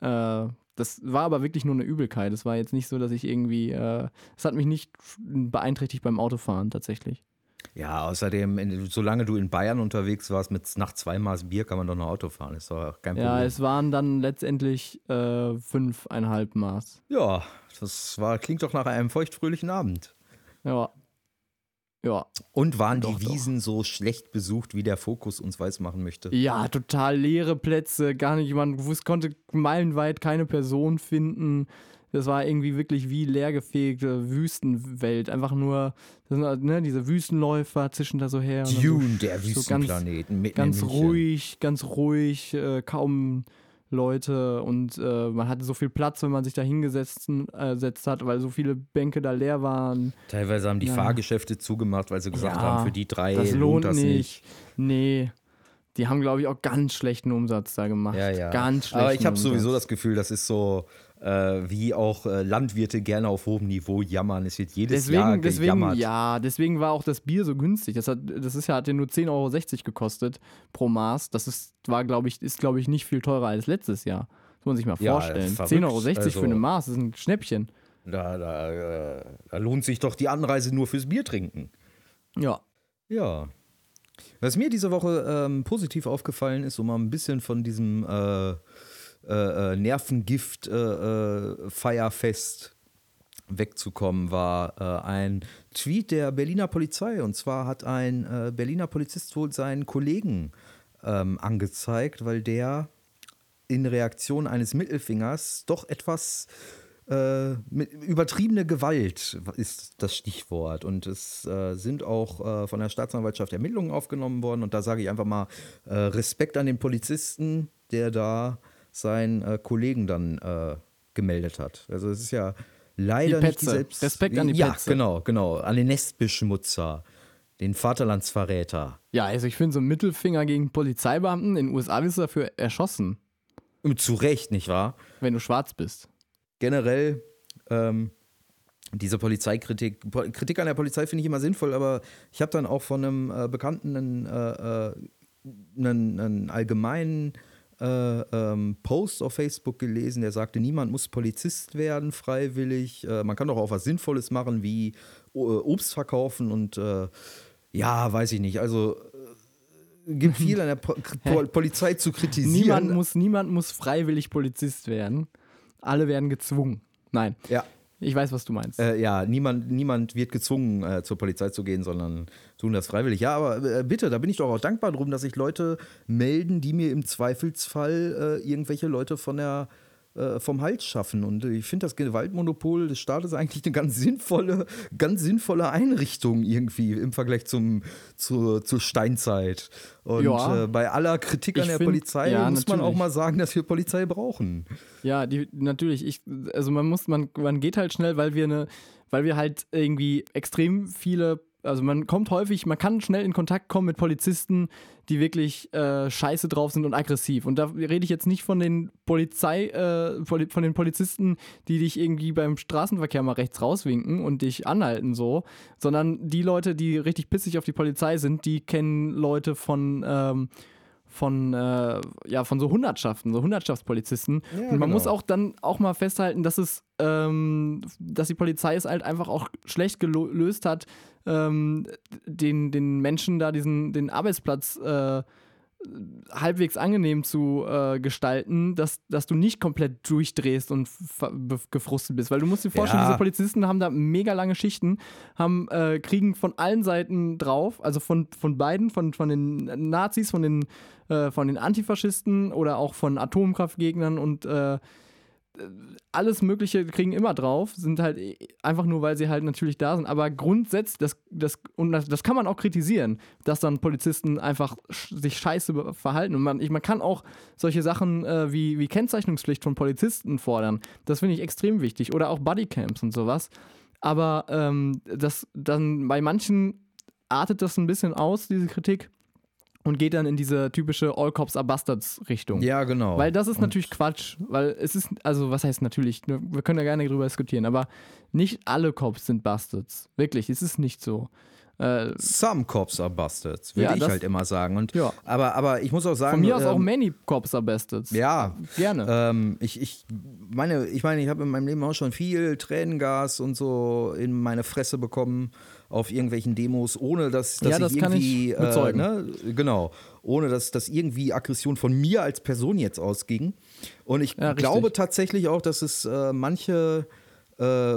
S2: Äh, das war aber wirklich nur eine Übelkeit. Es war jetzt nicht so, dass ich irgendwie. Äh, es hat mich nicht beeinträchtigt beim Autofahren tatsächlich.
S1: Ja, außerdem, in, solange du in Bayern unterwegs warst, mit nach zwei Maß Bier kann man doch noch Auto fahren. Ist doch kein Problem.
S2: Ja, es waren dann letztendlich äh, fünfeinhalb Maß.
S1: Ja, das war, klingt doch nach einem feuchtfröhlichen Abend.
S2: Ja. Ja.
S1: Und waren
S2: Doch,
S1: die
S2: doch.
S1: Wiesen so schlecht besucht, wie der Fokus uns weismachen möchte?
S2: Ja, total leere Plätze, gar nicht, man konnte meilenweit keine Person finden. Das war irgendwie wirklich wie leergefegte Wüstenwelt. Einfach nur, halt, ne, diese Wüstenläufer zischen da so her.
S1: Dune, der
S2: so ganz-
S1: Wüstenplaneten. mitten
S2: ganz
S1: München.
S2: ruhig, ganz ruhig, äh, kaum Leute und äh, man hatte so viel Platz, wenn man sich da hingesetzt äh, hat, weil so viele Bänke da leer waren.
S1: Teilweise haben die
S2: Ja.
S1: Fahrgeschäfte zugemacht, weil sie gesagt
S2: Ja,
S1: haben, für die drei
S2: das
S1: lohnt
S2: lohnt
S1: das
S2: nicht.
S1: nicht.
S2: Nee. Die haben, glaube ich, auch ganz schlechten Umsatz da gemacht.
S1: Ja, ja.
S2: Ganz schlechten
S1: Aber ich habe sowieso das Gefühl, das ist so, äh, wie auch äh, Landwirte gerne auf hohem Niveau jammern. Es wird jedes Jahr
S2: Deswegen, deswegen,
S1: gejammert.
S2: ja, deswegen war auch das Bier so günstig. Das, hat, das ist ja, hat ja nur 10,60 Euro gekostet pro Maß. Das ist, war, glaube ich, ist, glaube ich, nicht viel teurer als letztes Jahr. Das muss man sich mal
S1: Ja,
S2: vorstellen.
S1: verrückt.
S2: 10,60 Euro
S1: Also-
S2: für eine Maß ist ein Schnäppchen.
S1: Da, da, äh, da lohnt sich doch die Anreise nur fürs Bier trinken.
S2: Ja.
S1: Ja. Was mir diese Woche ähm, positiv aufgefallen ist, um mal ein bisschen von diesem äh, äh, äh, Nervengift äh, äh, wegzukommen, war ein Tweet der Berliner Polizei. Und zwar hat ein Berliner Polizist wohl seinen Kollegen ähm, angezeigt, weil der in Reaktion eines Mittelfingers doch etwas äh, übertriebene Gewalt ist das Stichwort. Und es äh, sind auch äh, von der Staatsanwaltschaft Ermittlungen aufgenommen worden. Und da sage ich einfach mal Respekt an den Polizisten, der da seinen äh, Kollegen dann äh, gemeldet hat. Also es ist ja leider
S2: Die
S1: nicht die selbst...
S2: Respekt an die
S1: Ja,
S2: Petze.
S1: genau, genau. An den Nestbeschmutzer, den Vaterlandsverräter.
S2: Ja, also ich finde so ein Mittelfinger gegen Polizeibeamten in den USA wirst du dafür erschossen,
S1: Zu Recht, nicht wahr?
S2: wenn du schwarz bist.
S1: generell ähm, diese Polizeikritik, Po- Kritik an der Polizei finde ich immer sinnvoll, aber ich habe dann auch von einem äh, Bekannten einen, äh, äh, einen, einen allgemeinen äh, ähm, Post auf Facebook gelesen, der sagte, niemand muss Polizist werden, freiwillig. Äh, man kann doch auch was Sinnvolles machen, wie äh, Obst verkaufen und äh, ja, weiß ich nicht. Also äh, gibt viel an der po po Polizei zu kritisieren.
S2: Niemand muss, niemand muss freiwillig Polizist werden. Alle werden gezwungen. Nein,
S1: ja.
S2: Ich weiß, was du meinst.
S1: Äh, ja, niemand, niemand wird gezwungen, äh, zur Polizei zu gehen, sondern tun das freiwillig. Ja, aber äh, bitte, da bin ich doch auch dankbar drum, dass sich Leute melden, die mir im Zweifelsfall äh, irgendwelche Leute von der, vom Hals schaffen. Und ich finde das Gewaltmonopol des Staates eigentlich eine ganz sinnvolle, ganz sinnvolle Einrichtung irgendwie im Vergleich zum, zur, zur Steinzeit. Und
S2: Ja.
S1: äh, bei aller Kritik an der
S2: find-
S1: Polizei
S2: ja,
S1: muss man auch
S2: natürlich.
S1: mal sagen, dass wir Polizei brauchen.
S2: Ja, die, natürlich. Ich, also man muss, man, man geht halt schnell, weil wir eine, weil wir halt irgendwie extrem viele, also man kommt häufig, man kann schnell in Kontakt kommen mit Polizisten, die wirklich äh, scheiße drauf sind und aggressiv. Und da rede ich jetzt nicht von den Polizei, äh, von den Polizisten, die dich irgendwie beim Straßenverkehr mal rechts rauswinken und dich anhalten so, sondern die Leute, die richtig pissig auf die Polizei sind, die kennen Leute von ähm, von, äh, ja, von so Hundertschaften, so Hundertschaftspolizisten.
S1: Ja,
S2: und man
S1: genau.
S2: muss auch dann auch mal festhalten, dass es, ähm, dass die Polizei es halt einfach auch schlecht gelöst hat, ähm, den, den Menschen da diesen, den Arbeitsplatz äh, halbwegs angenehm zu äh, gestalten, dass, dass du nicht komplett durchdrehst und gefrustet bist. Weil du musst dir vorstellen,
S1: Ja.
S2: diese Polizisten haben da mega lange Schichten, haben, äh, kriegen von allen Seiten drauf, also von, von beiden, von, von den Nazis, von den, äh, von den Antifaschisten oder auch von Atomkraftgegnern und äh, alles Mögliche kriegen immer drauf, sind halt eh, einfach nur, weil sie halt natürlich da sind. Aber grundsätzlich, das, das, und das, das kann man auch kritisieren, dass dann Polizisten einfach sich scheiße verhalten. Und man, ich, man kann auch solche Sachen äh, wie, wie Kennzeichnungspflicht von Polizisten fordern. Das finde ich extrem wichtig. Oder auch Bodycams und sowas. Aber ähm, das dann bei manchen artet das ein bisschen aus, diese Kritik und geht dann in diese typische All Cops are Bastards Richtung.
S1: Ja, genau.
S2: Weil das ist
S1: Und-
S2: natürlich Quatsch, weil es ist, also was heißt natürlich, ne, wir können da gerne drüber diskutieren, aber nicht alle Cops sind Bastards. Wirklich, es ist nicht so. Äh,
S1: Some cops are bastards, würde
S2: Ja,
S1: ich
S2: das-
S1: halt immer sagen. Und,
S2: Ja.
S1: aber, aber ich muss auch sagen.
S2: von mir aus auch
S1: ähm,
S2: many Cops are Bastards.
S1: Ja,
S2: Gerne.
S1: Ähm, ich, ich meine, ich meine, ich habe in meinem Leben auch schon viel Tränengas und so in meine Fresse bekommen auf irgendwelchen Demos, ohne dass, dass
S2: Ja, das
S1: ich
S2: kann
S1: irgendwie
S2: ich.
S1: Äh, ne, genau, ohne dass, dass irgendwie Aggression von mir als Person jetzt ausging. Und ich
S2: Ja,
S1: glaube tatsächlich auch, dass es äh, manche äh,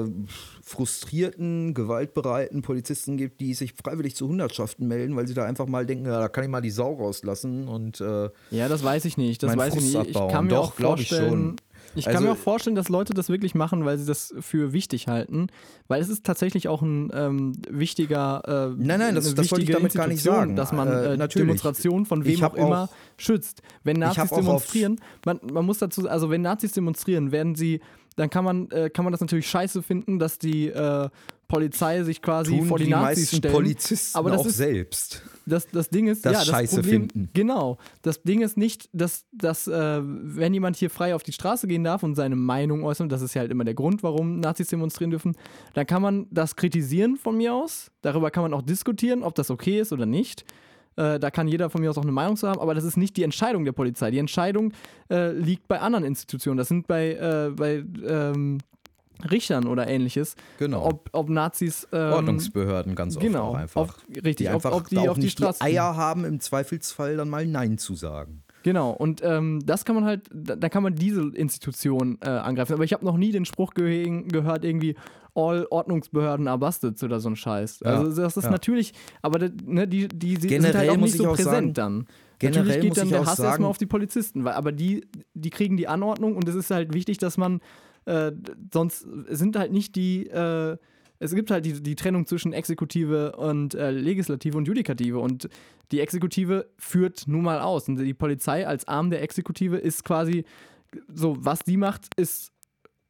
S1: frustrierten, gewaltbereiten Polizisten gibt, die sich freiwillig zu Hundertschaften melden, weil sie da einfach mal denken, ja, da kann ich mal die Sau rauslassen und äh,
S2: Ja, das weiß ich nicht. Das weiß ich
S1: Frust
S2: nicht. Ich kann mir
S1: Doch,
S2: auch
S1: ich
S2: vorstellen. Ich
S1: Also-
S2: kann mir auch vorstellen, dass Leute das wirklich machen, weil sie das für wichtig halten. Weil es ist tatsächlich auch ein ähm, wichtiger. Äh,
S1: Nein, nein, das- das wollte ich damit gar nicht sagen.
S2: Dass man
S1: Äh,
S2: äh. Demonstrationen von wem auch immer schützt. Wenn Nazis demonstrieren, man, man muss dazu, also wenn Nazis demonstrieren, werden sie, dann kann man, äh, kann man das natürlich scheiße finden, dass die äh, Polizei sich quasi
S1: tun
S2: vor die,
S1: die
S2: Nazis
S1: meisten
S2: stellen.
S1: Polizisten
S2: aber das
S1: auch
S2: ist,
S1: selbst.
S2: das, das Ding ist,
S1: Das
S2: ja, das
S1: Scheiße
S2: Problem,
S1: finden.
S2: Genau. Das Ding ist nicht, dass, dass äh, wenn jemand hier frei auf die Straße gehen darf und seine Meinung äußern, das ist ja halt immer der Grund, warum Nazis demonstrieren dürfen, dann kann man das kritisieren von mir aus. Darüber kann man auch diskutieren, ob das okay ist oder nicht. Äh, da kann jeder von mir aus auch eine Meinung zu haben, aber das ist nicht die Entscheidung der Polizei. Die Entscheidung äh, liegt bei anderen Institutionen. Das sind bei, äh, bei ähm, Richtern oder ähnliches.
S1: Genau.
S2: Ob, ob Nazis. Ähm,
S1: Ordnungsbehörden ganz oft
S2: genau,
S1: auch einfach.
S2: auf- richtig,
S1: die
S2: ob-
S1: einfach
S2: ob die auf die
S1: nicht
S2: Straße
S1: die Eier haben, im Zweifelsfall dann mal Nein zu sagen.
S2: Genau, und ähm, das kann man halt, da, da kann man diese Institution äh, angreifen. Aber ich habe noch nie den Spruch ge gehört, irgendwie all Ordnungsbehörden are bastards oder so ein Scheiß.
S1: Ja,
S2: Also das ist
S1: ja.
S2: natürlich, aber das, ne, die, die, die sind
S1: Generell
S2: halt auch nicht
S1: ich
S2: so präsent
S1: sagen-
S2: dann.
S1: generell
S2: natürlich geht dann der Hass
S1: sagen-
S2: erstmal auf die Polizisten, weil, aber die, die kriegen die Anordnung und es ist halt wichtig, dass man äh, sonst sind halt nicht die äh, es gibt halt die, die Trennung zwischen Exekutive und äh, Legislative und Judikative. Und die Exekutive führt nun mal aus. Und die Polizei als Arm der Exekutive ist quasi so, was die macht, ist,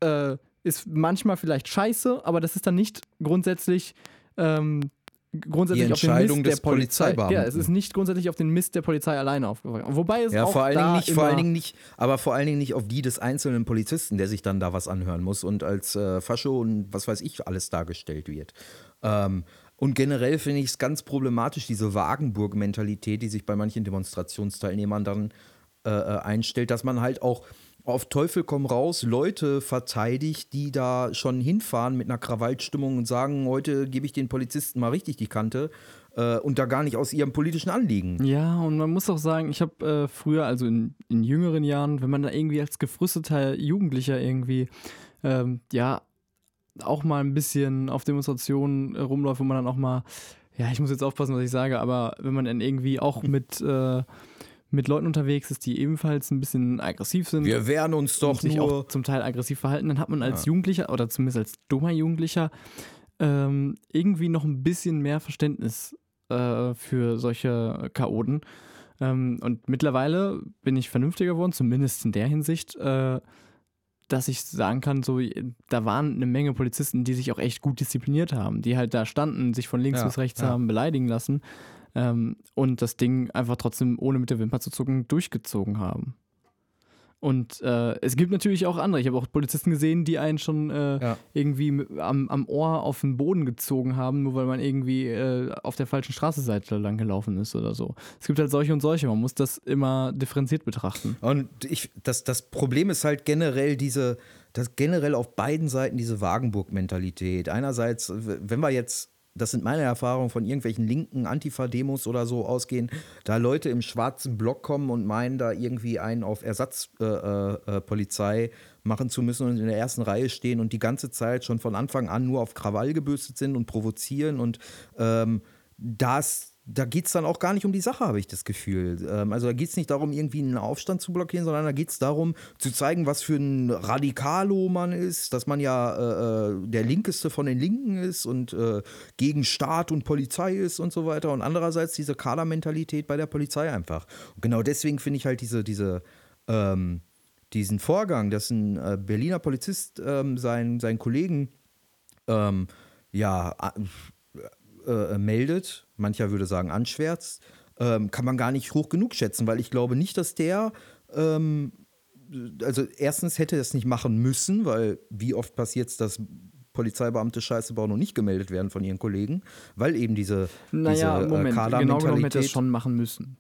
S2: äh, ist manchmal vielleicht scheiße, aber das ist dann nicht grundsätzlich ähm, grundsätzlich auf den Mist der Polizei. Ja, es ist nicht grundsätzlich auf den Mist der Polizei alleine aufgefallen. Wobei es
S1: Ja,
S2: auch
S1: vor allen,
S2: da
S1: Dingen nicht, vor allen Dingen nicht, aber vor allen Dingen nicht auf die des einzelnen Polizisten, der sich dann da was anhören muss und als äh, Fascho und was weiß ich alles dargestellt wird. Ähm, und generell finde ich es ganz problematisch, diese Wagenburg-Mentalität, die sich bei manchen Demonstrationsteilnehmern dann äh, äh, einstellt, dass man halt auch auf Teufel komm raus Leute verteidigt, die da schon hinfahren mit einer Krawallstimmung und sagen, heute gebe ich den Polizisten mal richtig die Kante äh, und da gar nicht aus ihrem politischen Anliegen.
S2: Ja, und man muss auch sagen, ich habe äh, früher, also in, in jüngeren Jahren, wenn man da irgendwie als gefrüsteter Jugendlicher irgendwie, ähm, ja, auch mal ein bisschen auf Demonstrationen äh, rumläuft, wo man dann auch mal, ja, ich muss jetzt aufpassen, was ich sage, aber wenn man dann irgendwie auch mit, äh, mit Leuten unterwegs ist, die ebenfalls ein bisschen aggressiv sind,
S1: Wir wehren uns doch
S2: und sich
S1: nur.
S2: auch zum Teil aggressiv verhalten, dann hat man als Jugendlicher oder zumindest als dummer Jugendlicher ähm, irgendwie noch ein bisschen mehr Verständnis äh, für solche Chaoten. Ähm, und mittlerweile bin ich vernünftiger geworden, zumindest in der Hinsicht, äh, dass ich sagen kann, so, da waren eine Menge Polizisten, die sich auch echt gut diszipliniert haben, die halt da standen, sich von links
S1: Ja,
S2: bis rechts
S1: ja.
S2: haben beleidigen lassen ähm, und das Ding einfach trotzdem ohne mit der Wimper zu zucken durchgezogen haben. Und äh, es gibt natürlich auch andere. Ich habe auch Polizisten gesehen, die einen schon äh,
S1: Ja.
S2: irgendwie am, am Ohr auf den Boden gezogen haben, nur weil man irgendwie äh, auf der falschen Straßenseite lang gelaufen ist oder so. Es gibt halt solche und solche. Man muss das immer differenziert betrachten.
S1: Und ich, das, das Problem ist halt generell diese, das generell auf beiden Seiten diese Wagenburg-Mentalität. Einerseits, wenn wir jetzt, das sind meine Erfahrungen von irgendwelchen linken Antifa-Demos oder so ausgehen, da Leute im schwarzen Block kommen und meinen, da irgendwie einen auf Ersatzpolizei äh, äh, Polizei machen zu müssen und in der ersten Reihe stehen und die ganze Zeit schon von Anfang an nur auf Krawall gebürstet sind und provozieren und ähm, das da geht es dann auch gar nicht um die Sache, habe ich das Gefühl. Ähm, also da geht es nicht darum, irgendwie einen Aufstand zu blockieren, sondern da geht es darum, zu zeigen, was für ein Radikalo man ist, dass man ja äh, äh, der Linkeste von den Linken ist und äh, gegen Staat und Polizei ist und so weiter. Und andererseits diese Kadermentalität bei der Polizei einfach. Und genau deswegen finde ich halt diese, diese ähm, diesen Vorgang, dass ein äh, Berliner Polizist ähm, seinen, seinen Kollegen ähm, ja, äh, meldet, mancher würde sagen anschwärzt, ähm, kann man gar nicht hoch genug schätzen, weil ich glaube nicht, dass der, ähm, also erstens hätte er es nicht machen müssen, weil wie oft passiert es, dass Polizeibeamte Scheiße bauen und nicht gemeldet werden von ihren Kollegen, weil eben diese,
S2: naja,
S1: diese
S2: Moment,
S1: äh,
S2: genau genommen hätte es schon machen müssen.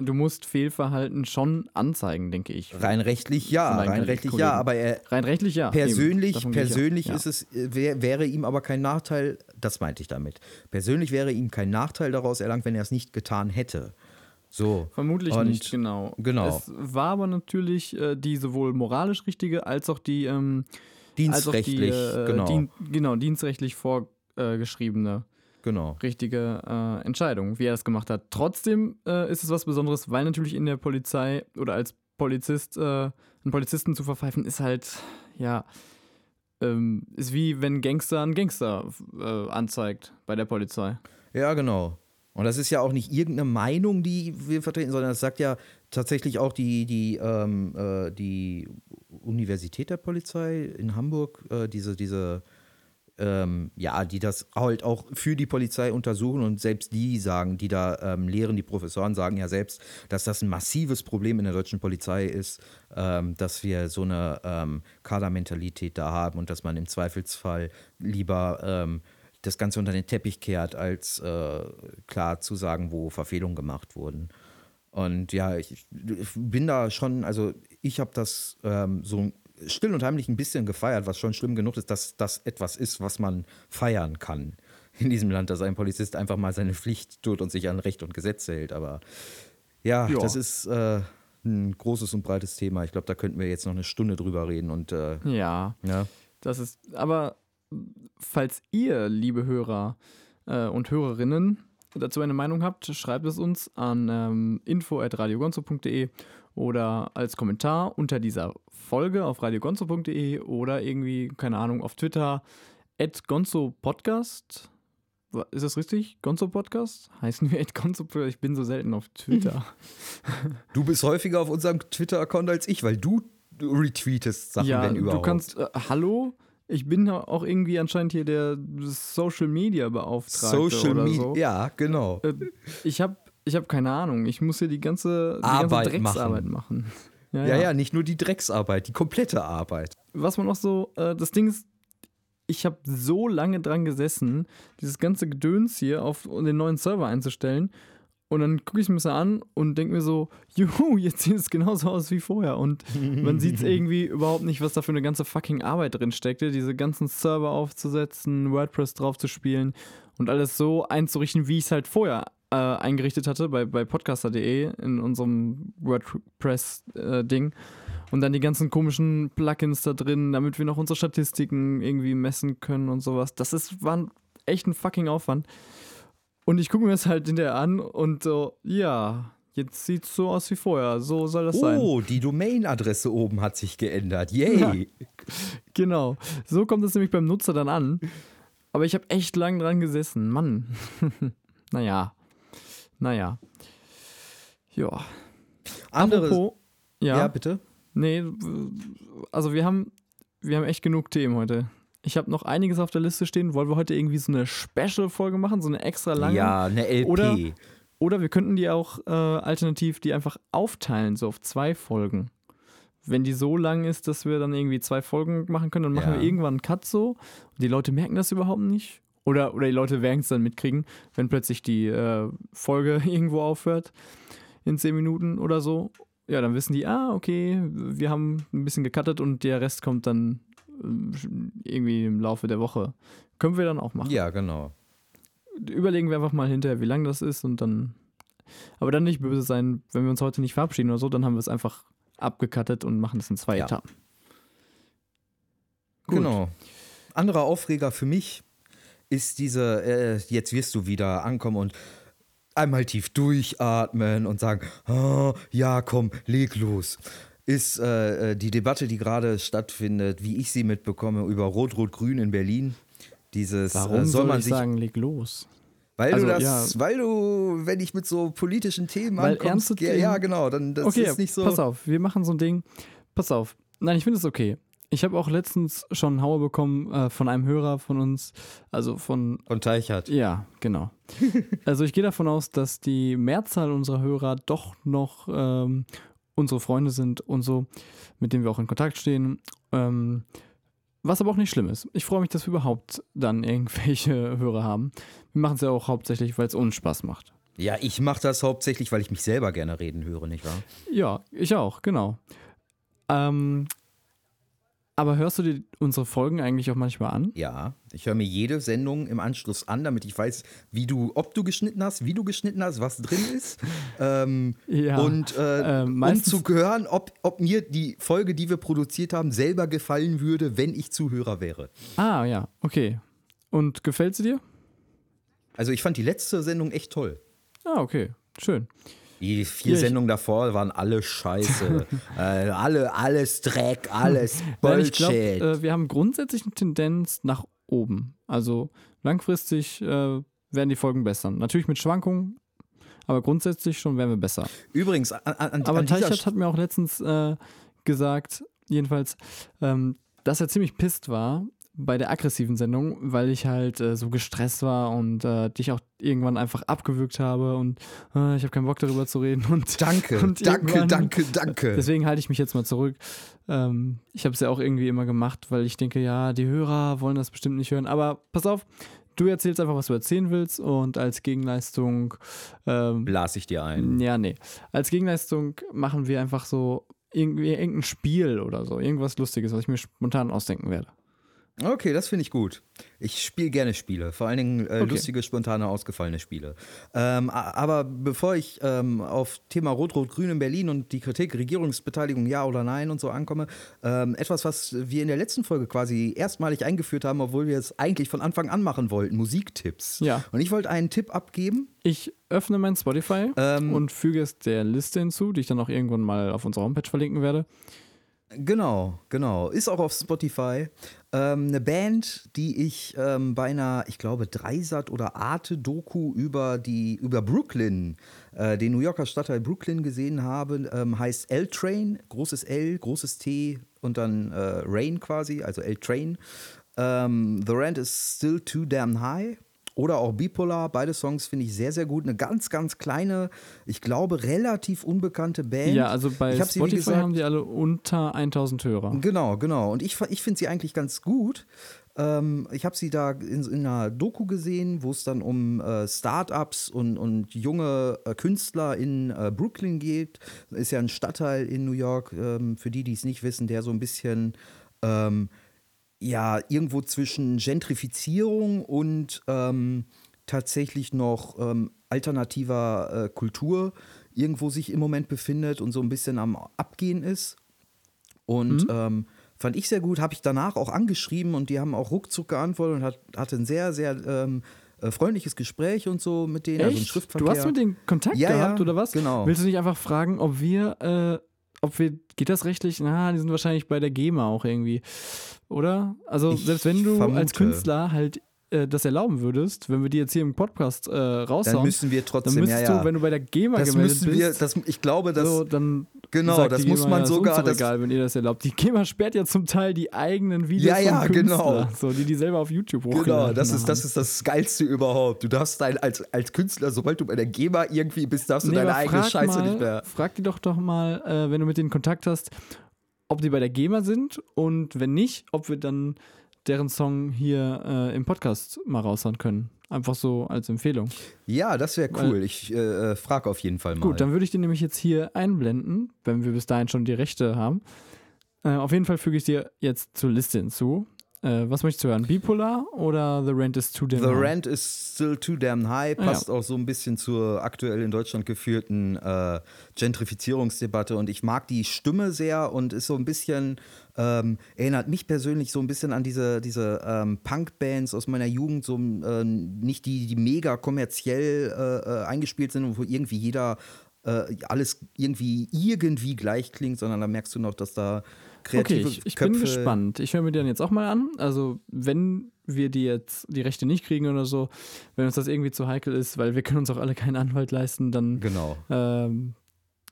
S2: Du musst Fehlverhalten schon anzeigen, denke ich.
S1: Rein rechtlich ja, rein rechtlich Kollegen. ja, aber er
S2: rein rechtlich ja.
S1: Persönlich, persönlich ja. ist es wär, wäre ihm aber kein Nachteil, das meinte ich damit. Persönlich wäre ihm kein Nachteil daraus erlangt, wenn er es nicht getan hätte. So.
S2: Vermutlich
S1: Und
S2: nicht, genau.
S1: Genau.
S2: Es war aber natürlich äh, die sowohl moralisch richtige als auch die ähm,
S1: dienstrechtlich,
S2: als auch die, äh,
S1: genau.
S2: Dien, genau, dienstrechtlich vorgeschriebene
S1: genau.
S2: richtige äh, Entscheidung, wie er das gemacht hat. Trotzdem äh, ist es was Besonderes, weil natürlich in der Polizei oder als Polizist äh, einen Polizisten zu verpfeifen, ist halt, ja, ähm, ist wie wenn Gangster einen Gangster äh, anzeigt bei der Polizei.
S1: Ja, genau. Und das ist ja auch nicht irgendeine Meinung, die wir vertreten, sondern das sagt ja tatsächlich auch die, die, ähm, äh, die Universität der Polizei in Hamburg, äh, diese, diese ähm, ja, die das halt auch für die Polizei untersuchen und selbst die sagen, die da ähm, lehren, die Professoren sagen ja selbst, dass das ein massives Problem in der deutschen Polizei ist, ähm, dass wir so eine ähm, Kadermentalität da haben und dass man im Zweifelsfall lieber ähm, das Ganze unter den Teppich kehrt, als äh, klar zu sagen, wo Verfehlungen gemacht wurden. Und ja, ich, ich bin da schon, also ich habe das ähm, so still und heimlich ein bisschen gefeiert, was schon schlimm genug ist, dass das etwas ist, was man feiern kann in diesem Land, dass ein Polizist einfach mal seine Pflicht tut und sich an Recht und Gesetz hält. Aber ja,
S2: Ja.
S1: das ist äh, ein großes und breites Thema. Ich glaube, da könnten wir jetzt noch eine Stunde drüber reden und äh,
S2: Ja,
S1: ja.
S2: das ist, aber falls ihr, liebe Hörer äh, und Hörerinnen, dazu eine Meinung habt, schreibt es uns an ähm, info.radiogonzo.de oder als Kommentar unter dieser Folge auf radiogonzo.de oder irgendwie, keine Ahnung, auf Twitter at Gonzo Podcast. Ist das richtig? Gonzo Podcast? Heißen wir at Gonzo Podcast? Ich bin so selten auf Twitter.
S1: Du bist häufiger auf unserem Twitter-Account als ich, weil du retweetest Sachen,
S2: ja,
S1: wenn überhaupt.
S2: du kannst, äh, hallo? Ich bin auch irgendwie anscheinend hier der Social Media Beauftragte
S1: Social Media,
S2: so.
S1: ja, genau.
S2: Äh, ich habe ich hab keine Ahnung. Ich muss hier die ganze, die
S1: Arbeit
S2: ganze Drecksarbeit machen. Ja,
S1: Ja, ja, nicht nur die Drecksarbeit, die komplette Arbeit.
S2: Was man noch so, äh, das Ding ist, ich habe so lange dran gesessen, dieses ganze Gedöns hier auf den neuen Server einzustellen. Und dann gucke ich mir das an und denke mir so, juhu, jetzt sieht es genauso aus wie vorher. Und man sieht irgendwie überhaupt nicht, was da für eine ganze fucking Arbeit drin steckte, diese ganzen Server aufzusetzen, WordPress draufzuspielen und alles so einzurichten, wie ich es halt vorher äh, eingerichtet hatte bei, bei podcaster.de in unserem WordPress-Ding. und dann die ganzen komischen Plugins da drin, damit wir noch unsere Statistiken irgendwie messen können und sowas. Das ist, war ein- echt ein fucking Aufwand. Und ich gucke mir das halt hinterher an und so, ja, jetzt sieht es so aus wie vorher. So soll das sein.
S1: Oh, die Domain-Adresse oben hat sich geändert. Yay!
S2: Genau. So kommt es nämlich beim Nutzer dann an. Aber ich habe echt lang dran gesessen. Mann. naja. Naja. Ja.
S1: Andere,
S2: Apropos,
S1: ja.
S2: ja,
S1: bitte.
S2: nee, also wir haben, wir haben echt genug Themen heute. Ich habe noch einiges auf der Liste stehen. Wollen wir heute irgendwie so eine Special-Folge machen, so eine extra lange?
S1: Ja, eine LP.
S2: Oder- Oder wir könnten die auch äh, alternativ die einfach aufteilen, so auf zwei Folgen. Wenn die so lang ist, dass wir dann irgendwie zwei Folgen machen können, dann machen
S1: Ja.
S2: wir irgendwann einen Cut so. Und die Leute merken das überhaupt nicht. Oder, oder die Leute werden es dann mitkriegen, wenn plötzlich die äh, Folge irgendwo aufhört in zehn Minuten oder so. Ja, dann wissen die, ah, okay, wir haben ein bisschen gecuttet und der Rest kommt dann äh, irgendwie im Laufe der Woche. Können wir dann auch machen
S1: ja, genau.
S2: überlegen wir einfach mal hinterher, wie lang das ist und dann. Aber dann nicht böse sein, wenn wir uns heute nicht verabschieden oder so, dann haben wir es einfach abgekattet und machen es in zwei
S1: Ja.
S2: Etappen. Gut.
S1: Genau. Anderer Aufreger für mich ist diese, äh, jetzt wirst du wieder ankommen und einmal tief durchatmen und sagen, oh, ja, komm, leg los. Ist äh, äh, die Debatte, die gerade stattfindet, wie ich sie mitbekomme, über Rot-Rot-Grün in Berlin. Dieses,
S2: Warum
S1: äh, soll man
S2: ich
S1: sich,
S2: sagen, leg los?
S1: weil
S2: also,
S1: du das,
S2: ja.
S1: weil du, wenn ich mit so politischen Themen
S2: Weil
S1: ankommst,
S2: ernste
S1: ja,
S2: Themen-
S1: ja, genau, dann das
S2: okay,
S1: ist nicht so.
S2: pass auf, wir machen so ein Ding. Pass auf. Nein, ich finde es okay. Ich habe auch letztens schon einen Hauer bekommen äh, von einem Hörer von uns, also von
S1: Und Teichert.
S2: Ja, genau. also ich gehe davon aus, dass die Mehrzahl unserer Hörer doch noch ähm, unsere Freunde sind und so, mit denen wir auch in Kontakt stehen. Ähm, was aber auch nicht schlimm ist. Ich freue mich, dass wir überhaupt dann irgendwelche Hörer haben. Wir machen es ja auch hauptsächlich, weil es uns Spaß macht.
S1: Ja, ich mache das hauptsächlich, weil ich mich selber gerne reden höre, nicht wahr?
S2: Ja, ich auch, genau. Ähm, aber hörst du dir unsere Folgen eigentlich auch manchmal an?
S1: Ja, ich höre mir jede Sendung im Anschluss an, damit ich weiß, wie du, ob du geschnitten hast, wie du geschnitten hast, was drin ist. ähm,
S2: Ja,
S1: und äh,
S2: äh,
S1: um zu hören, ob, ob mir die Folge, die wir produziert haben, selber gefallen würde, wenn ich Zuhörer wäre.
S2: Ah, ja, okay. Und gefällt sie dir?
S1: Also ich fand die letzte Sendung echt toll.
S2: Ah, okay. Schön.
S1: Die vier
S2: ich-
S1: Sendungen davor waren alle scheiße. äh, alle, alles Dreck, alles
S2: Nein, ich
S1: Bullshit.
S2: äh, wir haben grundsätzlich eine Tendenz nach oben. Also langfristig äh, werden die Folgen besser. Natürlich mit Schwankungen, aber grundsätzlich schon werden wir besser.
S1: Übrigens, an, an,
S2: Aber
S1: an
S2: Teichert hat mir auch letztens äh, gesagt, jedenfalls, ähm, dass er ziemlich pisst war bei der aggressiven Sendung, weil ich halt äh, so gestresst war und äh, dich auch irgendwann einfach abgewürgt habe und äh, ich habe keinen Bock darüber zu reden. Und,
S1: Danke,
S2: und
S1: danke, danke, danke.
S2: Deswegen halte ich mich jetzt mal zurück. Ähm, ich habe es ja auch irgendwie immer gemacht, weil ich denke, ja, die Hörer wollen das bestimmt nicht hören. Aber pass auf, du erzählst einfach, was du erzählen willst und als Gegenleistung, ähm,
S1: Blas ich dir ein.
S2: ja, nee, als Gegenleistung machen wir einfach so irgendwie irgendein Spiel oder so, irgendwas Lustiges, was ich mir spontan ausdenken werde.
S1: Okay, das finde ich gut. Ich spiele gerne Spiele, vor allen Dingen äh,
S2: Okay.
S1: lustige, spontane, ausgefallene Spiele. Ähm, aber bevor ich ähm, auf Thema Rot-Rot-Grün in Berlin und die Kritik, Regierungsbeteiligung ja oder nein und so ankomme, ähm, etwas, was wir in der letzten Folge quasi erstmalig eingeführt haben, obwohl wir es eigentlich von Anfang an machen wollten, Musiktipps.
S2: Ja.
S1: Und ich wollte einen Tipp abgeben.
S2: Ich öffne mein Spotify
S1: Ähm,
S2: und füge es der Liste hinzu, die ich dann auch irgendwann mal auf unserer Homepage verlinken werde.
S1: Genau, genau. Ist auch auf Spotify. Ähm, eine Band, die ich ähm, bei einer, ich glaube, Dreisat oder Arte-Doku über die, über Brooklyn, äh, den New Yorker Stadtteil Brooklyn gesehen habe, ähm, heißt L-Train, großes L, großes T und dann äh, Rain quasi, also L-Train. Ähm, The Rent is still too damn high. Oder auch Bipolar, beide Songs finde ich sehr, sehr gut. Eine ganz, ganz kleine, ich glaube, relativ unbekannte Band.
S2: Ja, also bei
S1: Ich hab sie,
S2: Spotify
S1: gesagt-
S2: haben die alle unter 1000 Hörer.
S1: Genau, genau. Und ich, ich finde sie eigentlich ganz gut. Ähm, ich habe sie da in, in einer Doku gesehen, wo es dann um äh, Startups und, und junge äh, Künstler in äh, Brooklyn geht. Ist ja ein Stadtteil in New York, ähm, für die, die es nicht wissen, der so ein bisschen ähm, ja irgendwo zwischen Gentrifizierung und ähm, tatsächlich noch ähm, alternativer äh, Kultur irgendwo sich im Moment befindet und so ein bisschen am Abgehen ist. Und ähm, fand ich sehr gut, habe ich danach auch angeschrieben und die haben auch ruckzuck geantwortet und hat, hatte ein sehr, sehr ähm, äh, freundliches Gespräch und so mit denen, also ein
S2: Echt?
S1: Schriftverkehr.
S2: Du hast mit denen Kontakt
S1: Ja,
S2: gehabt
S1: ja,
S2: oder was?
S1: genau.
S2: Willst du nicht einfach fragen, ob wir, äh, ob wir, geht das rechtlich? Na, die sind wahrscheinlich bei der GEMA auch irgendwie, oder? Also
S1: Ich
S2: selbst wenn du
S1: vermute.
S2: als Künstler halt äh, das erlauben würdest, wenn wir die jetzt hier im Podcast äh, raushauen,
S1: dann müssen wir
S2: dann
S1: trotzdem,
S2: müsstest
S1: ja,
S2: du, wenn du bei der GEMA
S1: das
S2: gemeldet
S1: müssen wir,
S2: bist,
S1: das, ich glaube, dass,
S2: so, dann
S1: genau, das muss
S2: GEMA,
S1: man
S2: ist
S1: sogar, das,
S2: egal, wenn ihr das erlaubt. Die GEMA sperrt ja zum Teil die eigenen Videos
S1: Ja, ja,
S2: von Künstlern,
S1: genau.
S2: so, die die selber auf YouTube hochgeladen
S1: Genau, das ist, das ist das Geilste überhaupt. Du darfst dein, als, als Künstler, sobald du bei der GEMA irgendwie bist, darfst du
S2: Nee,
S1: deine eigene Scheiße
S2: mal,
S1: nicht mehr.
S2: Frag die doch doch mal, äh, wenn du mit denen Kontakt hast, ob die bei der GEMA sind und wenn nicht, ob wir dann deren Song hier äh, im Podcast mal raushauen können. Einfach so als Empfehlung.
S1: Ja, das wäre
S2: Weil-
S1: cool. Ich äh, frage auf jeden Fall mal.
S2: Gut, dann würde ich den nämlich jetzt hier einblenden, wenn wir bis dahin schon die Rechte haben. Äh, auf jeden Fall füge ich dir jetzt zur Liste hinzu. Äh, was möchtest du hören? Bipolar oder The Rent is Too Damn
S1: The
S2: High?
S1: Rent is still too damn high, passt auch so ein bisschen zur aktuell in Deutschland geführten äh, Gentrifizierungsdebatte und ich mag die Stimme sehr und ist so ein bisschen, ähm, erinnert mich persönlich so ein bisschen an diese, diese ähm, Punk-Bands aus meiner Jugend, so äh, nicht die, die mega kommerziell äh, äh, eingespielt sind und wo irgendwie jeder äh, alles irgendwie irgendwie gleich klingt, sondern da merkst du noch, dass da
S2: Okay,
S1: kreative
S2: ich, ich
S1: Köpfe
S2: bin gespannt. Ich höre mir den jetzt auch mal an. Also, wenn wir die jetzt die Rechte nicht kriegen oder so, wenn uns das irgendwie zu heikel ist, weil wir können uns auch alle keinen Anwalt leisten, dann,
S1: Genau.
S2: ähm,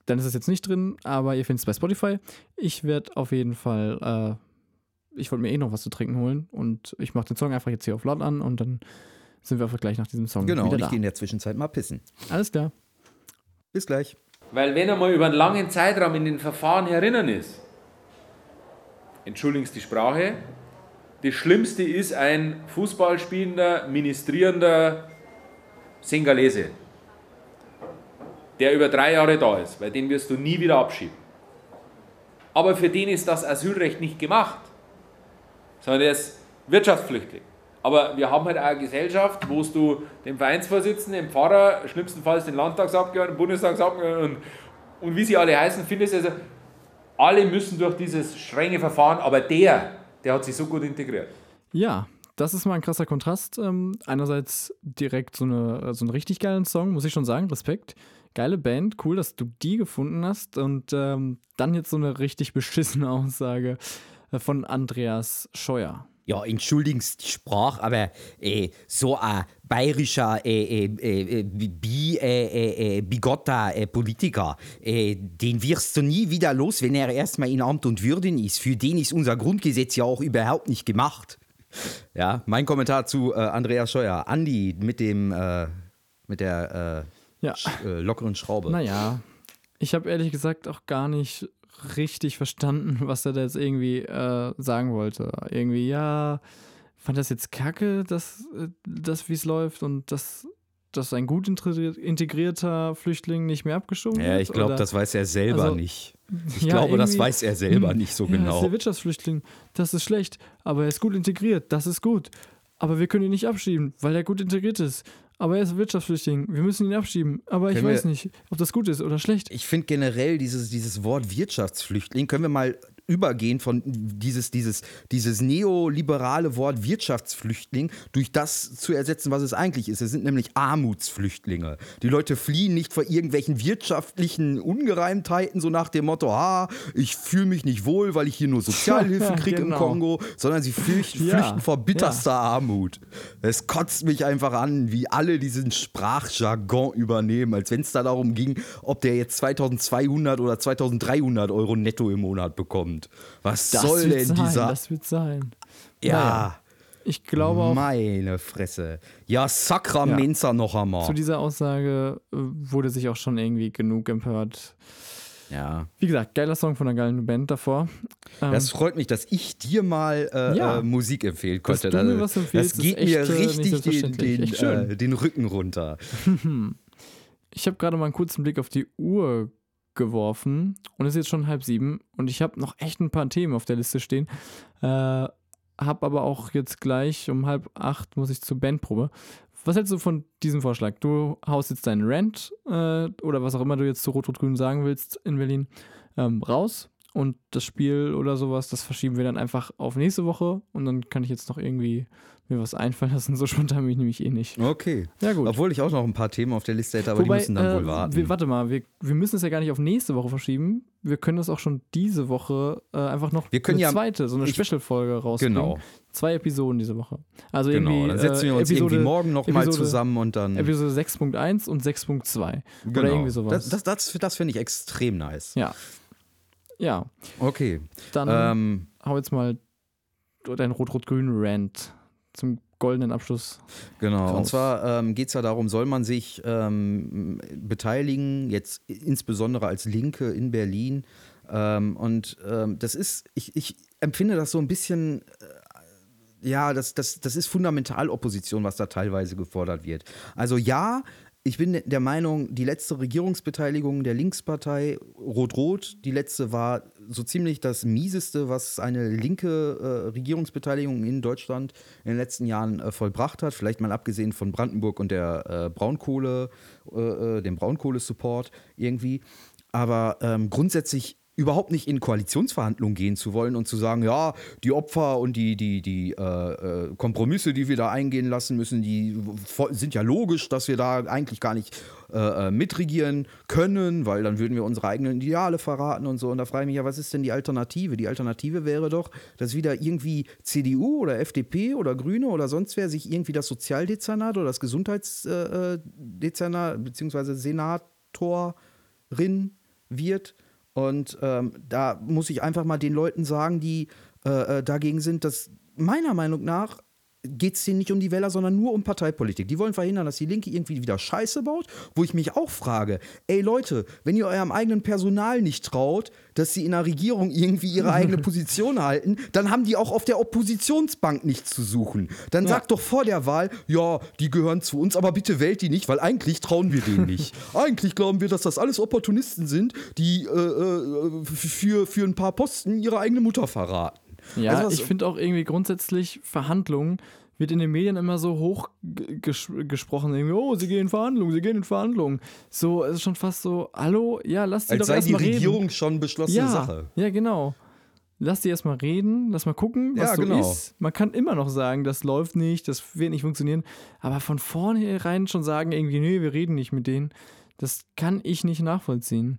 S2: dann ist es jetzt nicht drin, aber ihr findet es bei Spotify. Ich werde auf jeden Fall, äh, ich wollte mir eh noch was zu trinken holen und ich mache den Song einfach jetzt hier auf laut an und dann sind wir einfach gleich nach diesem Song
S1: Genau,
S2: wieder
S1: und ich
S2: da.
S1: gehe in der Zwischenzeit mal pissen.
S2: Alles klar.
S1: Bis gleich.
S4: Weil wenn er mal über einen langen Zeitraum in den Verfahren herinnen ist, entschuldigst die Sprache, das Schlimmste ist ein Fußballspielender, ministrierender Sengalese, der über drei Jahre da ist, weil den wirst du nie wieder abschieben. Aber für den ist das Asylrecht nicht gemacht, sondern der ist Wirtschaftsflüchtling. Aber wir haben halt auch eine Gesellschaft, wo du den Vereinsvorsitzenden, den Pfarrer, schlimmstenfalls den Landtagsabgeordneten, Bundestagsabgeordneten und, und wie sie alle heißen, findest also, alle müssen durch dieses strenge Verfahren, aber der, der hat sich so gut integriert.
S2: Ja, das ist mal ein krasser Kontrast. Ähm, einerseits direkt so, eine, so einen richtig geilen Song, muss ich schon sagen, Respekt. Geile Band, cool, dass du die gefunden hast. Und ähm, dann jetzt so eine richtig beschissene Aussage äh, von Andreas Scheuer.
S1: Ja, entschuldigen Sie die Sprache, aber äh, so ein bayerischer, äh, äh, äh, bi, äh, äh, äh, bigotter äh, Politiker, äh, den wirst du nie wieder los, wenn er erstmal in Amt und Würden ist. Für den ist unser Grundgesetz ja auch überhaupt nicht gemacht. Ja, mein Kommentar zu äh, Andreas Scheuer. Andi mit dem, äh, mit der äh,
S2: Ja.
S1: sch äh, lockeren Schraube.
S2: Naja, ich habe ehrlich gesagt auch gar nicht richtig verstanden, was er da jetzt irgendwie äh, sagen wollte. Irgendwie, ja, fand das jetzt kacke, dass, äh, das wie es läuft und dass, dass ein gut integri- integrierter Flüchtling nicht mehr abgeschoben wird?
S1: Ja, ich glaube, das weiß er selber
S2: Also,
S1: nicht. Ich
S2: ja,
S1: glaube, das weiß er selber nicht so
S2: ja, Das ist
S1: genau.
S2: der Wirtschaftsflüchtling, das ist schlecht, aber er ist gut integriert, das ist gut. Aber wir können ihn nicht abschieben, weil er gut integriert ist. Aber er ist Wirtschaftsflüchtling, wir müssen ihn abschieben. Aber ich
S1: Können
S2: weiß
S1: wir-
S2: nicht, ob das gut ist oder schlecht.
S1: Ich finde generell dieses, dieses Wort Wirtschaftsflüchtling, können wir mal übergehen von dieses, dieses, dieses neoliberale Wort Wirtschaftsflüchtling durch das zu ersetzen, was es eigentlich ist. Es sind nämlich Armutsflüchtlinge. Die Leute fliehen nicht vor irgendwelchen wirtschaftlichen Ungereimtheiten, so nach dem Motto, ha, ich fühle mich nicht wohl, weil ich hier nur Sozialhilfe kriege
S2: Genau.
S1: im Kongo, sondern sie fürchten,
S2: Ja,
S1: flüchten vor bitterster Armut. Es kotzt mich einfach an, wie alle diesen Sprachjargon übernehmen, als wenn es da darum ging, ob der jetzt 2200 oder 2300 Euro netto im Monat bekommt. Was
S2: Das
S1: soll denn
S2: sein,
S1: dieser.
S2: Das wird sein.
S1: ja,
S2: Naja, Ich glaube auch,
S1: meine Fresse. Ja, Sakramenza noch einmal.
S2: zu dieser Aussage äh, wurde sich auch schon irgendwie genug empört.
S1: Ja.
S2: Wie gesagt, geiler Song von einer geilen Band davor. Ähm,
S1: Das freut mich, dass ich dir mal äh,
S2: Ja.
S1: äh, Musik empfehlen
S2: Dass
S1: konnte.
S2: du mir was empfiehlst,
S1: das geht
S2: ist
S1: mir
S2: echt, äh,
S1: richtig den, den,
S2: Echt
S1: äh, den Rücken runter.
S2: Ich habe gerade mal einen kurzen Blick auf die Uhr geworfen und es ist jetzt schon halb sieben und ich habe noch echt ein paar Themen auf der Liste stehen. Äh, hab aber auch jetzt gleich um halb acht muss ich zur Bandprobe. Was hältst du von diesem Vorschlag? Du haust jetzt deinen Rant äh, oder was auch immer du jetzt zu Rot-Rot-Grün sagen willst in Berlin ähm, raus und das Spiel oder sowas, das verschieben wir dann einfach auf nächste Woche und dann kann ich jetzt noch irgendwie mir was einfallen lassen. So spontan bin ich nämlich eh nicht.
S1: Okay.
S2: Ja, gut.
S1: Obwohl ich auch noch ein paar Themen auf der Liste hätte, aber
S2: Wobei,
S1: die müssen dann
S2: äh,
S1: wohl warten.
S2: Wir, warte mal, wir, wir müssen es ja gar nicht auf nächste Woche verschieben. Wir können das auch schon diese Woche äh, einfach noch
S1: Wir können
S2: eine
S1: ja-
S2: zweite, so eine Special-Folge rausbringen.
S1: Genau.
S2: Zwei Episoden diese Woche. Also
S1: genau, dann setzen wir
S2: äh,
S1: uns
S2: Episode,
S1: irgendwie morgen nochmal zusammen und dann.
S2: Episode 6.1 und 6.2.
S1: genau.
S2: Oder irgendwie sowas.
S1: Das, das, das, das finde ich extrem nice.
S2: ja. Ja,
S1: Okay.
S2: dann
S1: Ähm,
S2: hau jetzt mal dein Rot-Rot-Grün-Rant zum goldenen Abschluss.
S1: Genau, und
S2: raus.
S1: zwar ähm, geht es ja darum, soll man sich ähm, beteiligen, jetzt insbesondere als Linke in Berlin. Ähm, und ähm, das ist, ich, ich empfinde das so ein bisschen, äh, ja, das, das, das ist Fundamentalopposition, was da teilweise gefordert wird. Also ja, ich bin der Meinung, die letzte Regierungsbeteiligung der Linkspartei Rot-Rot, die letzte war so ziemlich das mieseste, was eine linke äh, Regierungsbeteiligung in Deutschland in den letzten Jahren äh, vollbracht hat. Vielleicht mal abgesehen von Brandenburg und der äh, Braunkohle, äh, äh, dem Braunkohlesupport irgendwie. Aber ähm, grundsätzlich überhaupt nicht in Koalitionsverhandlungen gehen zu wollen und zu sagen, ja, die Opfer und die, die, die äh, äh, Kompromisse, die wir da eingehen lassen müssen, die sind ja logisch, dass wir da eigentlich gar nicht äh, äh, mitregieren können, weil dann würden wir unsere eigenen Ideale verraten und so. Und da frage ich mich ja, was ist denn die Alternative? Die Alternative wäre doch, dass wieder irgendwie CDU oder FDP oder Grüne oder sonst wer sich irgendwie das Sozialdezernat oder das Gesundheitsdezernat beziehungsweise Senatorin wird und ähm, da muss ich einfach mal den Leuten sagen, die äh, äh dagegen sind, dass meiner Meinung nach geht es denen nicht um die Wähler, sondern nur um Parteipolitik. Die wollen verhindern, dass die Linke irgendwie wieder Scheiße baut, wo ich mich auch frage, ey Leute, wenn ihr eurem eigenen Personal nicht traut, dass sie in der Regierung irgendwie ihre eigene Position halten, dann haben die auch auf der Oppositionsbank nichts zu suchen. Dann ja. sagt doch vor der Wahl, ja, die gehören zu uns, aber bitte wählt die nicht, weil eigentlich trauen wir denen nicht. eigentlich glauben wir, dass das alles Opportunisten sind, die äh, äh für, für ein paar Posten ihre eigene Mutter verraten.
S2: Ja, also ich finde auch irgendwie grundsätzlich Verhandlungen wird in den Medien immer so hoch ges gesprochen, irgendwie, oh, sie gehen in Verhandlungen, sie gehen in Verhandlungen. So, es ist schon fast so, hallo, ja, lass die Als doch erstmal reden.
S1: die Regierung schon beschlossene
S2: ja,
S1: Sache.
S2: Ja, genau. Lass die erstmal reden, lass mal gucken, was ja, so genau. ist. Man kann immer noch sagen, das läuft nicht, das wird nicht funktionieren. Aber von vornherein schon sagen, irgendwie, nee, wir reden nicht mit denen, das kann ich nicht nachvollziehen.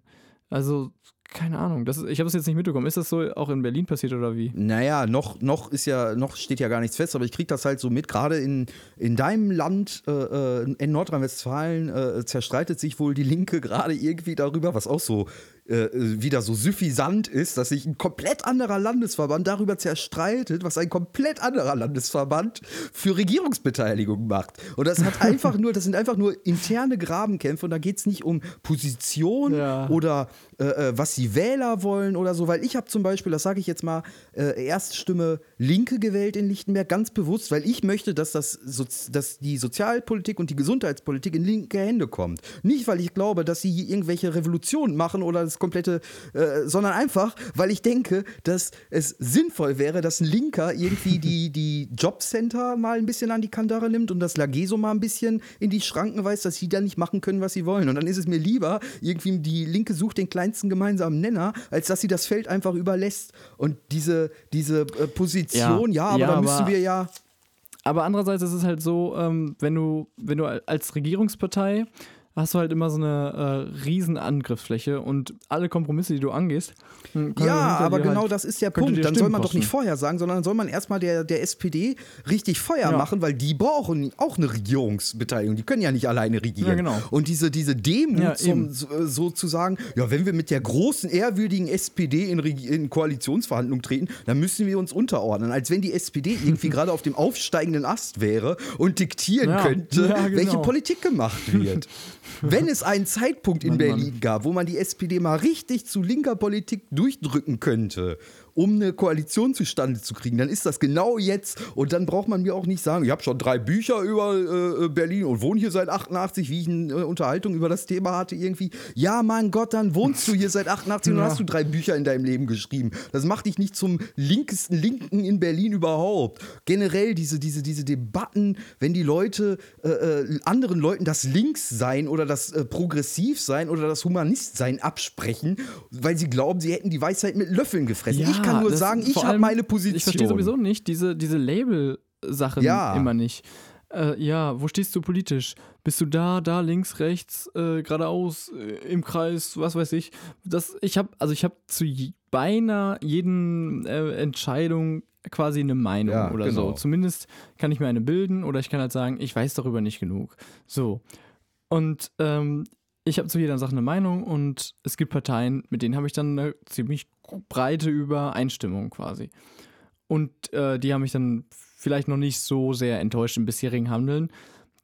S2: Also, keine Ahnung. Das ist, ich habe es jetzt nicht mitbekommen. Ist das so auch in Berlin passiert oder wie?
S1: Naja, noch, noch ist ja, noch steht ja gar nichts fest, aber ich kriege das halt so mit. Gerade in, in deinem Land, äh, äh in Nordrhein-Westfalen, äh, zerstreitet sich wohl die Linke gerade irgendwie darüber, was auch so äh, wieder so suffisant ist, dass sich ein komplett anderer Landesverband darüber zerstreitet, was ein komplett anderer Landesverband für Regierungsbeteiligung macht. Und das hat einfach nur, das sind einfach nur interne Grabenkämpfe und da geht es nicht um Position ja. oder äh, äh, was die Wähler wollen oder so, weil ich habe zum Beispiel, das sage ich jetzt mal, äh, Erststimme Linke gewählt in Lichtenberg, ganz bewusst, weil ich möchte, dass, das so, dass die Sozialpolitik und die Gesundheitspolitik in linke Hände kommt. Nicht, weil ich glaube, dass sie hier irgendwelche Revolutionen machen oder das komplette, äh, sondern einfach, weil ich denke, dass es sinnvoll wäre, dass ein Linker irgendwie die, die Jobcenter mal ein bisschen an die Kandare nimmt und das Lageso mal ein bisschen in die Schranken weist, dass sie da nicht machen können, was sie wollen. Und dann ist es mir lieber, irgendwie die Linke sucht den kleinsten gemeinsamen Nenner, als dass sie das Feld einfach überlässt. Und diese, diese äh, Position, ja, ja aber ja, da müssen wir ja.
S2: Aber andererseits ist es halt so, ähm, wenn du, wenn du als Regierungspartei hast du halt immer so eine äh, riesen Angriffsfläche und alle Kompromisse, die du angehst.
S1: Hm, ja, aber genau halt, das ist der Punkt. Dann soll man kosten. doch nicht vorher sagen, sondern dann soll man erstmal der, der SPD richtig Feuer ja. machen, weil die brauchen auch eine Regierungsbeteiligung. Die können ja nicht alleine regieren. Ja, genau. Und diese, diese Demut, ja, zum, so, äh, so, zu sagen, ja, wenn wir mit der großen, ehrwürdigen SPD in, in Koalitionsverhandlungen treten, dann müssen wir uns unterordnen. Als wenn die SPD irgendwie gerade auf dem aufsteigenden Ast wäre und diktieren könnte, genau. welche Politik gemacht wird. Wenn es einen Zeitpunkt in Mann, Berlin Mann. gab, wo man die SPD mal richtig zu linker Politik durchdrücken könnte um eine Koalition zustande zu kriegen, dann ist das genau jetzt. Und dann braucht man mir auch nicht sagen, ich habe schon drei Bücher über äh, äh Berlin und wohne hier seit 88, wie ich eine äh, Unterhaltung über das Thema hatte irgendwie. Ja, mein Gott, dann wohnst du hier seit 88 ja. und hast du drei Bücher in deinem Leben geschrieben. Das macht dich nicht zum linkesten Linken in Berlin überhaupt. Generell diese, diese, diese Debatten, wenn die Leute äh, äh anderen Leuten das Linkssein oder das äh, Progressivsein oder das Humanistsein absprechen, weil sie glauben, sie hätten die Weisheit mit Löffeln gefressen. Ja. Ich kann nur sagen, ich habe meine Position.
S2: Ich verstehe sowieso nicht diese, diese Label-Sachen ja. immer nicht. Äh, ja, wo stehst du politisch? Bist du da, da, links, rechts, äh, geradeaus, äh, im Kreis, was weiß ich? Das, ich habe, also ich habe zu beinahe jeden äh, Entscheidung quasi eine Meinung ja, oder genau. so. Zumindest kann ich mir eine bilden oder ich kann halt sagen, ich weiß darüber nicht genug. So. Und ähm, ich habe zu jeder Sache eine Meinung und es gibt Parteien, mit denen habe ich dann eine ziemlich breite Übereinstimmung quasi. Und äh, die haben mich dann vielleicht noch nicht so sehr enttäuscht im bisherigen Handeln,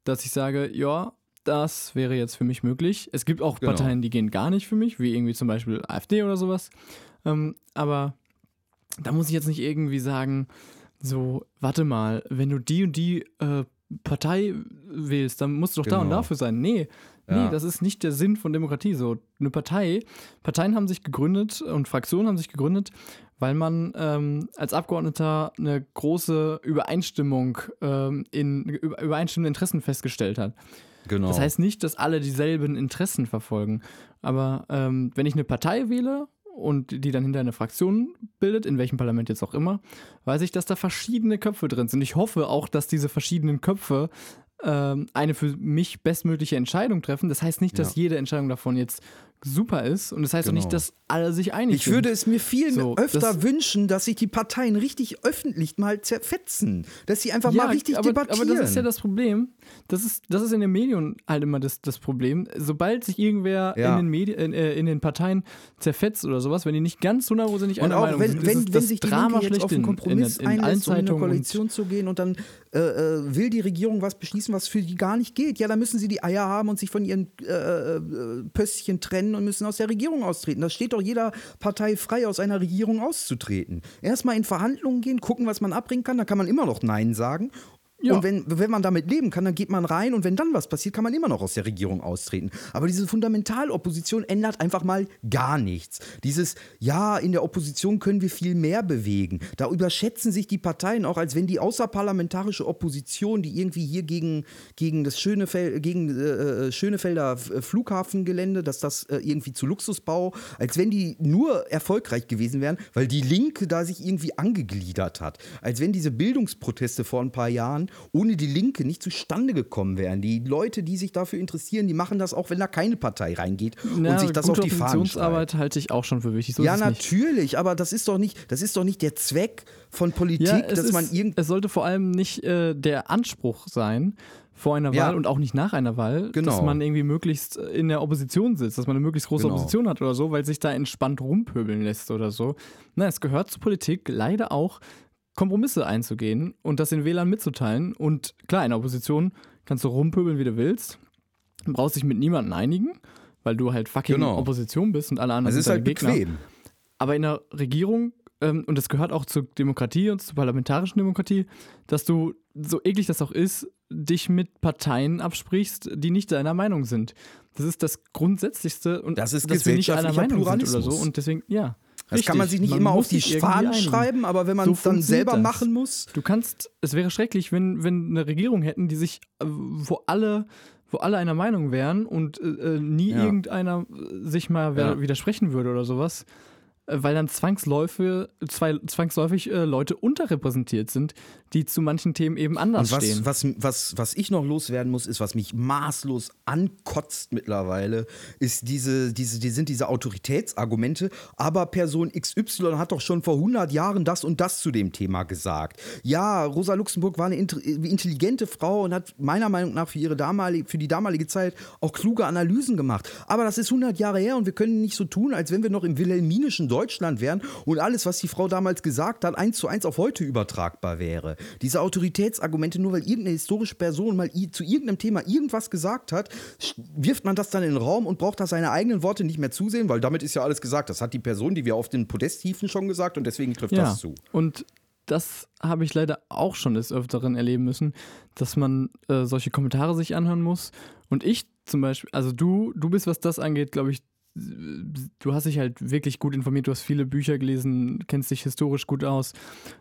S2: dass ich sage, ja, das wäre jetzt für mich möglich. Es gibt auch genau. Parteien, die gehen gar nicht für mich, wie irgendwie zum Beispiel AfD oder sowas. Ähm, aber da muss ich jetzt nicht irgendwie sagen, so, warte mal, wenn du die und die äh, Partei wählst, dann musst du doch da und
S1: Genau.
S2: dafür sein. Nee, nee,
S1: Ja.
S2: das ist nicht der Sinn von Demokratie. So, eine Partei, Parteien haben sich gegründet und Fraktionen haben sich gegründet, weil man ähm, als Abgeordneter eine große Übereinstimmung ähm, in über, übereinstimmende Interessen festgestellt hat.
S1: Genau.
S2: Das heißt nicht, dass alle dieselben Interessen verfolgen. Aber ähm, wenn ich eine Partei wähle und die dann hinter eine Fraktion bildet, in welchem Parlament jetzt auch immer, weiß ich, dass da verschiedene Köpfe drin sind. Ich hoffe auch, dass diese verschiedenen Köpfe ähm, eine für mich bestmögliche Entscheidung treffen. Das heißt nicht, dass
S1: Ja.
S2: jede Entscheidung davon jetzt super ist. Und das heißt auch
S1: Genau.
S2: nicht, dass alle sich einig
S1: Ich
S2: sind.
S1: würde es mir viel
S2: So,
S1: öfter
S2: das-
S1: wünschen, dass sich die Parteien richtig öffentlich mal zerfetzen. Dass sie einfach mal richtig
S2: aber,
S1: debattieren.
S2: Aber das ist ja das Problem. Das ist, das ist in den Medien halt immer das, das Problem. Sobald sich irgendwer
S1: Ja.
S2: in, den Medi in, äh, in den Parteien zerfetzt oder sowas, wenn die nicht ganz hundertprozentig
S1: und
S2: einer
S1: auch
S2: Meinung
S1: wenn,
S2: sind, ist
S1: wenn,
S2: es
S1: wenn
S2: das
S1: sich die
S2: Drama
S1: Linke jetzt auf einen Kompromiss
S2: in, in, in
S1: einlässt, um in eine Koalition zu gehen und dann äh, äh, will die Regierung was beschließen, was für die gar nicht gilt, ja, dann müssen sie die Eier haben und sich von ihren äh, äh, Trennen und müssen aus der Regierung austreten. Das steht doch jeder Partei frei, aus einer Regierung auszutreten. Erstmal in Verhandlungen gehen, gucken, was man abbringen kann, dann kann man immer noch Nein sagen.
S2: Ja.
S1: Und wenn, wenn man damit leben kann, dann geht man rein und wenn dann was passiert, kann man immer noch aus der Regierung austreten. Aber diese Fundamentalopposition ändert einfach mal gar nichts. Dieses, ja, in der Opposition können wir viel mehr bewegen. Da überschätzen sich die Parteien auch, als wenn die außerparlamentarische Opposition, die irgendwie hier gegen, gegen das Schönefeld, gegen äh, Schönefelder F- Flughafengelände, dass das äh, irgendwie zu Luxusbau, als wenn die nur erfolgreich gewesen wären, weil die Linke da sich irgendwie angegliedert hat. Als wenn diese Bildungsproteste vor ein paar Jahren ohne die Linke nicht zustande gekommen wären. Die Leute, die sich dafür interessieren, die machen das auch, wenn da keine Partei reingeht
S2: Na,
S1: und sich das auf die Fahnen schreibt.
S2: Halte ich auch schon für wichtig. So
S1: Ja, natürlich, aber das ist doch nicht, das ist doch nicht der Zweck von Politik,
S2: Ja,
S1: dass man
S2: ist,
S1: irgend
S2: es sollte vor allem nicht äh, der Anspruch sein, vor einer
S1: Ja.
S2: Wahl und auch nicht nach einer Wahl, dass
S1: Genau.
S2: man irgendwie möglichst in der Opposition sitzt, dass man eine möglichst große
S1: Genau.
S2: Opposition hat oder so, weil sich da entspannt rumpöbeln lässt oder so. Na, es gehört zur Politik leider auch, Kompromisse einzugehen und das den Wählern mitzuteilen. Und klar, in der Opposition kannst du rumpöbeln, wie du willst. Du brauchst dich mit niemandem einigen, weil du halt fucking
S1: Genau.
S2: Opposition bist und alle anderen
S1: ist
S2: sind
S1: halt
S2: Gegner.
S1: bequem.
S2: Aber in der Regierung, ähm, und das gehört auch zur Demokratie und zur parlamentarischen Demokratie, dass du, so eklig das auch ist, dich mit Parteien absprichst, die nicht deiner Meinung sind. Das ist das Grundsätzlichste und
S1: Das ist
S2: dass wir nicht einer Meinung sind oder so. Und deswegen, ja.
S1: Das kann man sich nicht immer
S2: muss
S1: auf die Fahnen schreiben, aber wenn man
S2: So
S1: es dann
S2: funktioniert
S1: selber
S2: das.
S1: machen muss.
S2: Du kannst, es wäre schrecklich, wenn, wenn eine Regierung hätten, die sich, äh, wo alle, wo alle einer Meinung wären und äh, äh, nie
S1: Ja.
S2: irgendeiner sich mal
S1: Ja.
S2: widersprechen würde oder sowas. Äh, Weil dann zwangsläufig, zwei, zwangsläufig äh, Leute unterrepräsentiert sind, die zu manchen Themen eben anders
S1: was,
S2: stehen.
S1: was, was, was ich noch loswerden muss, ist, was mich maßlos ankotzt mittlerweile, ist diese, diese, die sind diese Autoritätsargumente, aber Person XY hat doch schon vor 100 Jahren das und das zu dem Thema gesagt. Ja, Rosa Luxemburg war eine int- intelligente Frau und hat meiner Meinung nach für, ihre damalige, für die damalige Zeit auch kluge Analysen gemacht. Aber das ist 100 Jahre her und wir können nicht so tun, als wenn wir noch im wilhelminischen Deutschland wären und alles, was die Frau damals gesagt hat, eins zu eins auf heute übertragbar wäre. Diese Autoritätsargumente, nur weil irgendeine historische Person mal zu irgendeinem Thema irgendwas gesagt hat, wirft man das dann in den Raum und braucht da seine eigenen Worte nicht mehr zusehen, weil damit ist ja alles gesagt. Das hat die Person, die wir auf den Podest hieven, schon gesagt und deswegen trifft
S2: ja.
S1: das zu.
S2: Und das habe ich leider auch schon des Öfteren erleben müssen, dass man äh, solche Kommentare sich anhören muss. Und ich zum Beispiel, also du, du bist, was das angeht, glaube ich, du hast dich halt wirklich gut informiert, du hast viele Bücher gelesen, kennst dich historisch gut aus.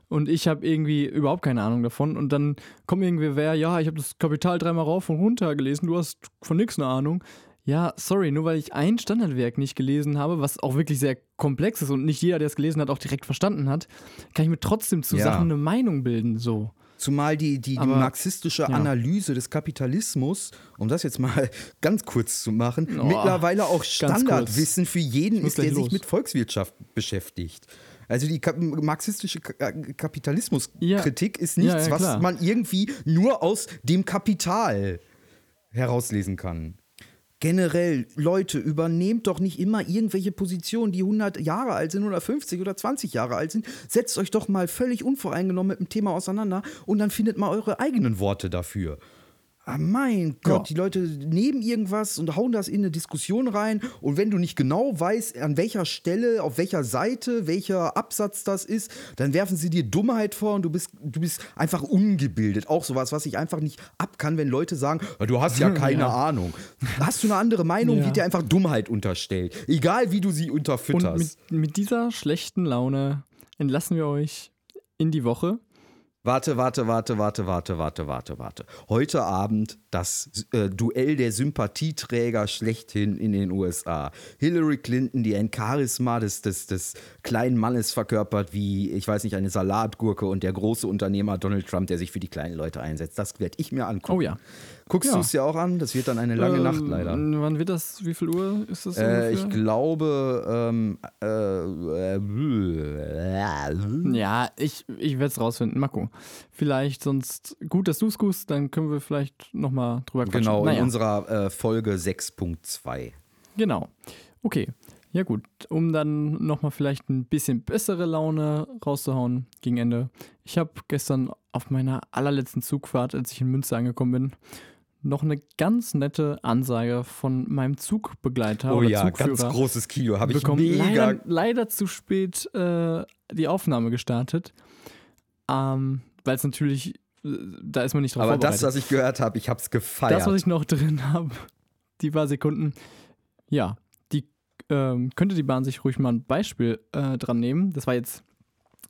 S2: Und ich habe irgendwie überhaupt keine Ahnung davon. Und dann kommt irgendwie wer, ja, ich habe das Kapital dreimal rauf und runter gelesen, du hast von nichts eine Ahnung. Ja, sorry, nur weil ich ein Standardwerk nicht gelesen habe, was auch wirklich sehr komplex ist und nicht jeder, der es gelesen hat, auch direkt verstanden hat, kann ich mir trotzdem zu
S1: Ja.
S2: Sachen eine Meinung bilden, so.
S1: Zumal die, die, die
S2: Aber,
S1: marxistische
S2: ja.
S1: Analyse des Kapitalismus, um das jetzt mal ganz kurz zu machen,
S2: Oh,
S1: mittlerweile auch. Standardwissen für jeden ist, der
S2: gleich
S1: sich
S2: los.
S1: mit Volkswirtschaft beschäftigt. Also die marxistische äh, Kapitalismuskritik ist
S2: Ja,
S1: nichts,
S2: ja,
S1: was man irgendwie nur aus dem Kapital herauslesen kann. Generell, Leute, übernehmt doch nicht immer irgendwelche Positionen, die 100 Jahre alt sind oder 50 oder 20 Jahre alt sind. Setzt euch doch mal völlig unvoreingenommen mit dem Thema auseinander und dann findet mal eure eigenen Worte dafür. Ah, mein Gott,
S2: Ja.
S1: die Leute nehmen irgendwas und hauen das in eine Diskussion rein. Und wenn du nicht genau weißt, an welcher Stelle, auf welcher Seite, welcher Absatz das ist, dann werfen sie dir Dummheit vor und du bist, du bist einfach ungebildet. Auch sowas, was ich einfach nicht ab kann, wenn Leute sagen, "Ja, du hast ja keine Ahnung. Hast du eine andere Meinung,
S2: Ja.
S1: wird dir einfach Dummheit unterstellt. Egal wie du sie
S2: Und
S1: unterfütterst.
S2: mit, mit dieser schlechten Laune entlassen wir euch in die Woche.
S1: Warte, warte, warte, warte, warte, warte, warte, warte. Heute Abend das äh, Duell der Sympathieträger schlechthin in den USA. Hillary Clinton, die ein Charisma des, des, des kleinen Mannes verkörpert, wie, ich weiß nicht, eine Salatgurke und der große Unternehmer Donald Trump, der sich für die kleinen Leute einsetzt. Das werde ich mir angucken.
S2: Oh ja.
S1: Guckst
S2: Ja.
S1: du es dir auch an? Das wird dann eine lange
S2: Ähm,
S1: Nacht leider.
S2: Wann wird das? Wie viel Uhr ist das?
S1: Äh, ich glaube, ähm, äh, äh,
S2: Ja, ich, ich werde es rausfinden. Gucken. Vielleicht sonst gut, dass du es guckst, dann können wir vielleicht nochmal drüber quatschen.
S1: genau, in
S2: Naja,
S1: unserer äh, Folge 6.2.
S2: Genau. Okay. Ja gut, um dann nochmal vielleicht ein bisschen bessere Laune rauszuhauen gegen Ende. Ich habe gestern auf meiner allerletzten Zugfahrt, als ich in Münster angekommen bin, noch eine ganz nette Ansage von meinem Zugbegleiter
S1: Oh
S2: oder
S1: ja, ganz
S2: Zugführer
S1: großes Kino. Habe ich
S2: bekommen.
S1: mega.
S2: Leider, leider zu spät äh, die Aufnahme gestartet. Ähm, Weil es natürlich, da ist man nicht drauf
S1: Aber das, was ich gehört habe, ich habe es gefeiert.
S2: Das, was ich noch drin habe, die paar Sekunden, ja, die ähm, könnte die Bahn sich ruhig mal ein Beispiel äh, dran nehmen. Das war jetzt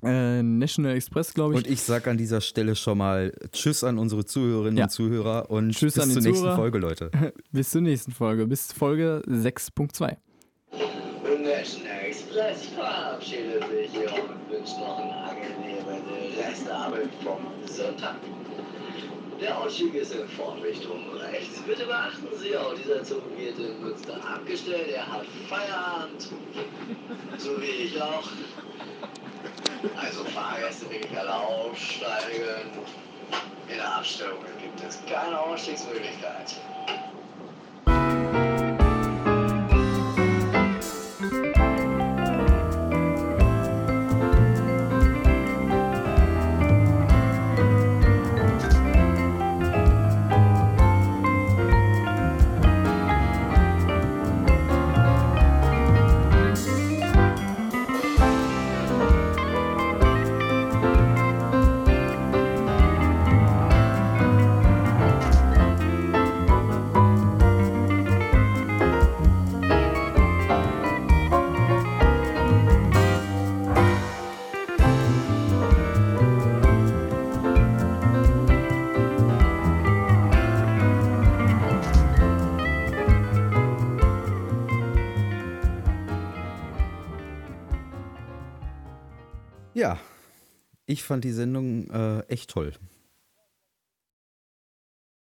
S2: äh, National Express, glaube ich.
S1: und ich sage an dieser Stelle schon mal Tschüss an unsere Zuhörerinnen
S2: Ja.
S1: und Zuhörer und
S2: Tschüss
S1: bis
S2: an die
S1: zur nächsten
S2: Zuhörer.
S1: Folge, Leute.
S2: Bis zur nächsten Folge, bis Folge 6.2.
S5: National Express verabschiedet sich hier und wünscht noch einen angenehmen Restabend vom Sonntag. Der Ausstieg ist in Vorrichtung rechts. Bitte beachten Sie, auch dieser Zug wird in Münster abgestellt. Er hat Feierabend. So wie ich auch. Also Fahrgäste wirklich alle aufsteigen. In der Abstellung gibt es keine Ausstiegsmöglichkeit.
S1: Ich fand die Sendung äh, echt toll.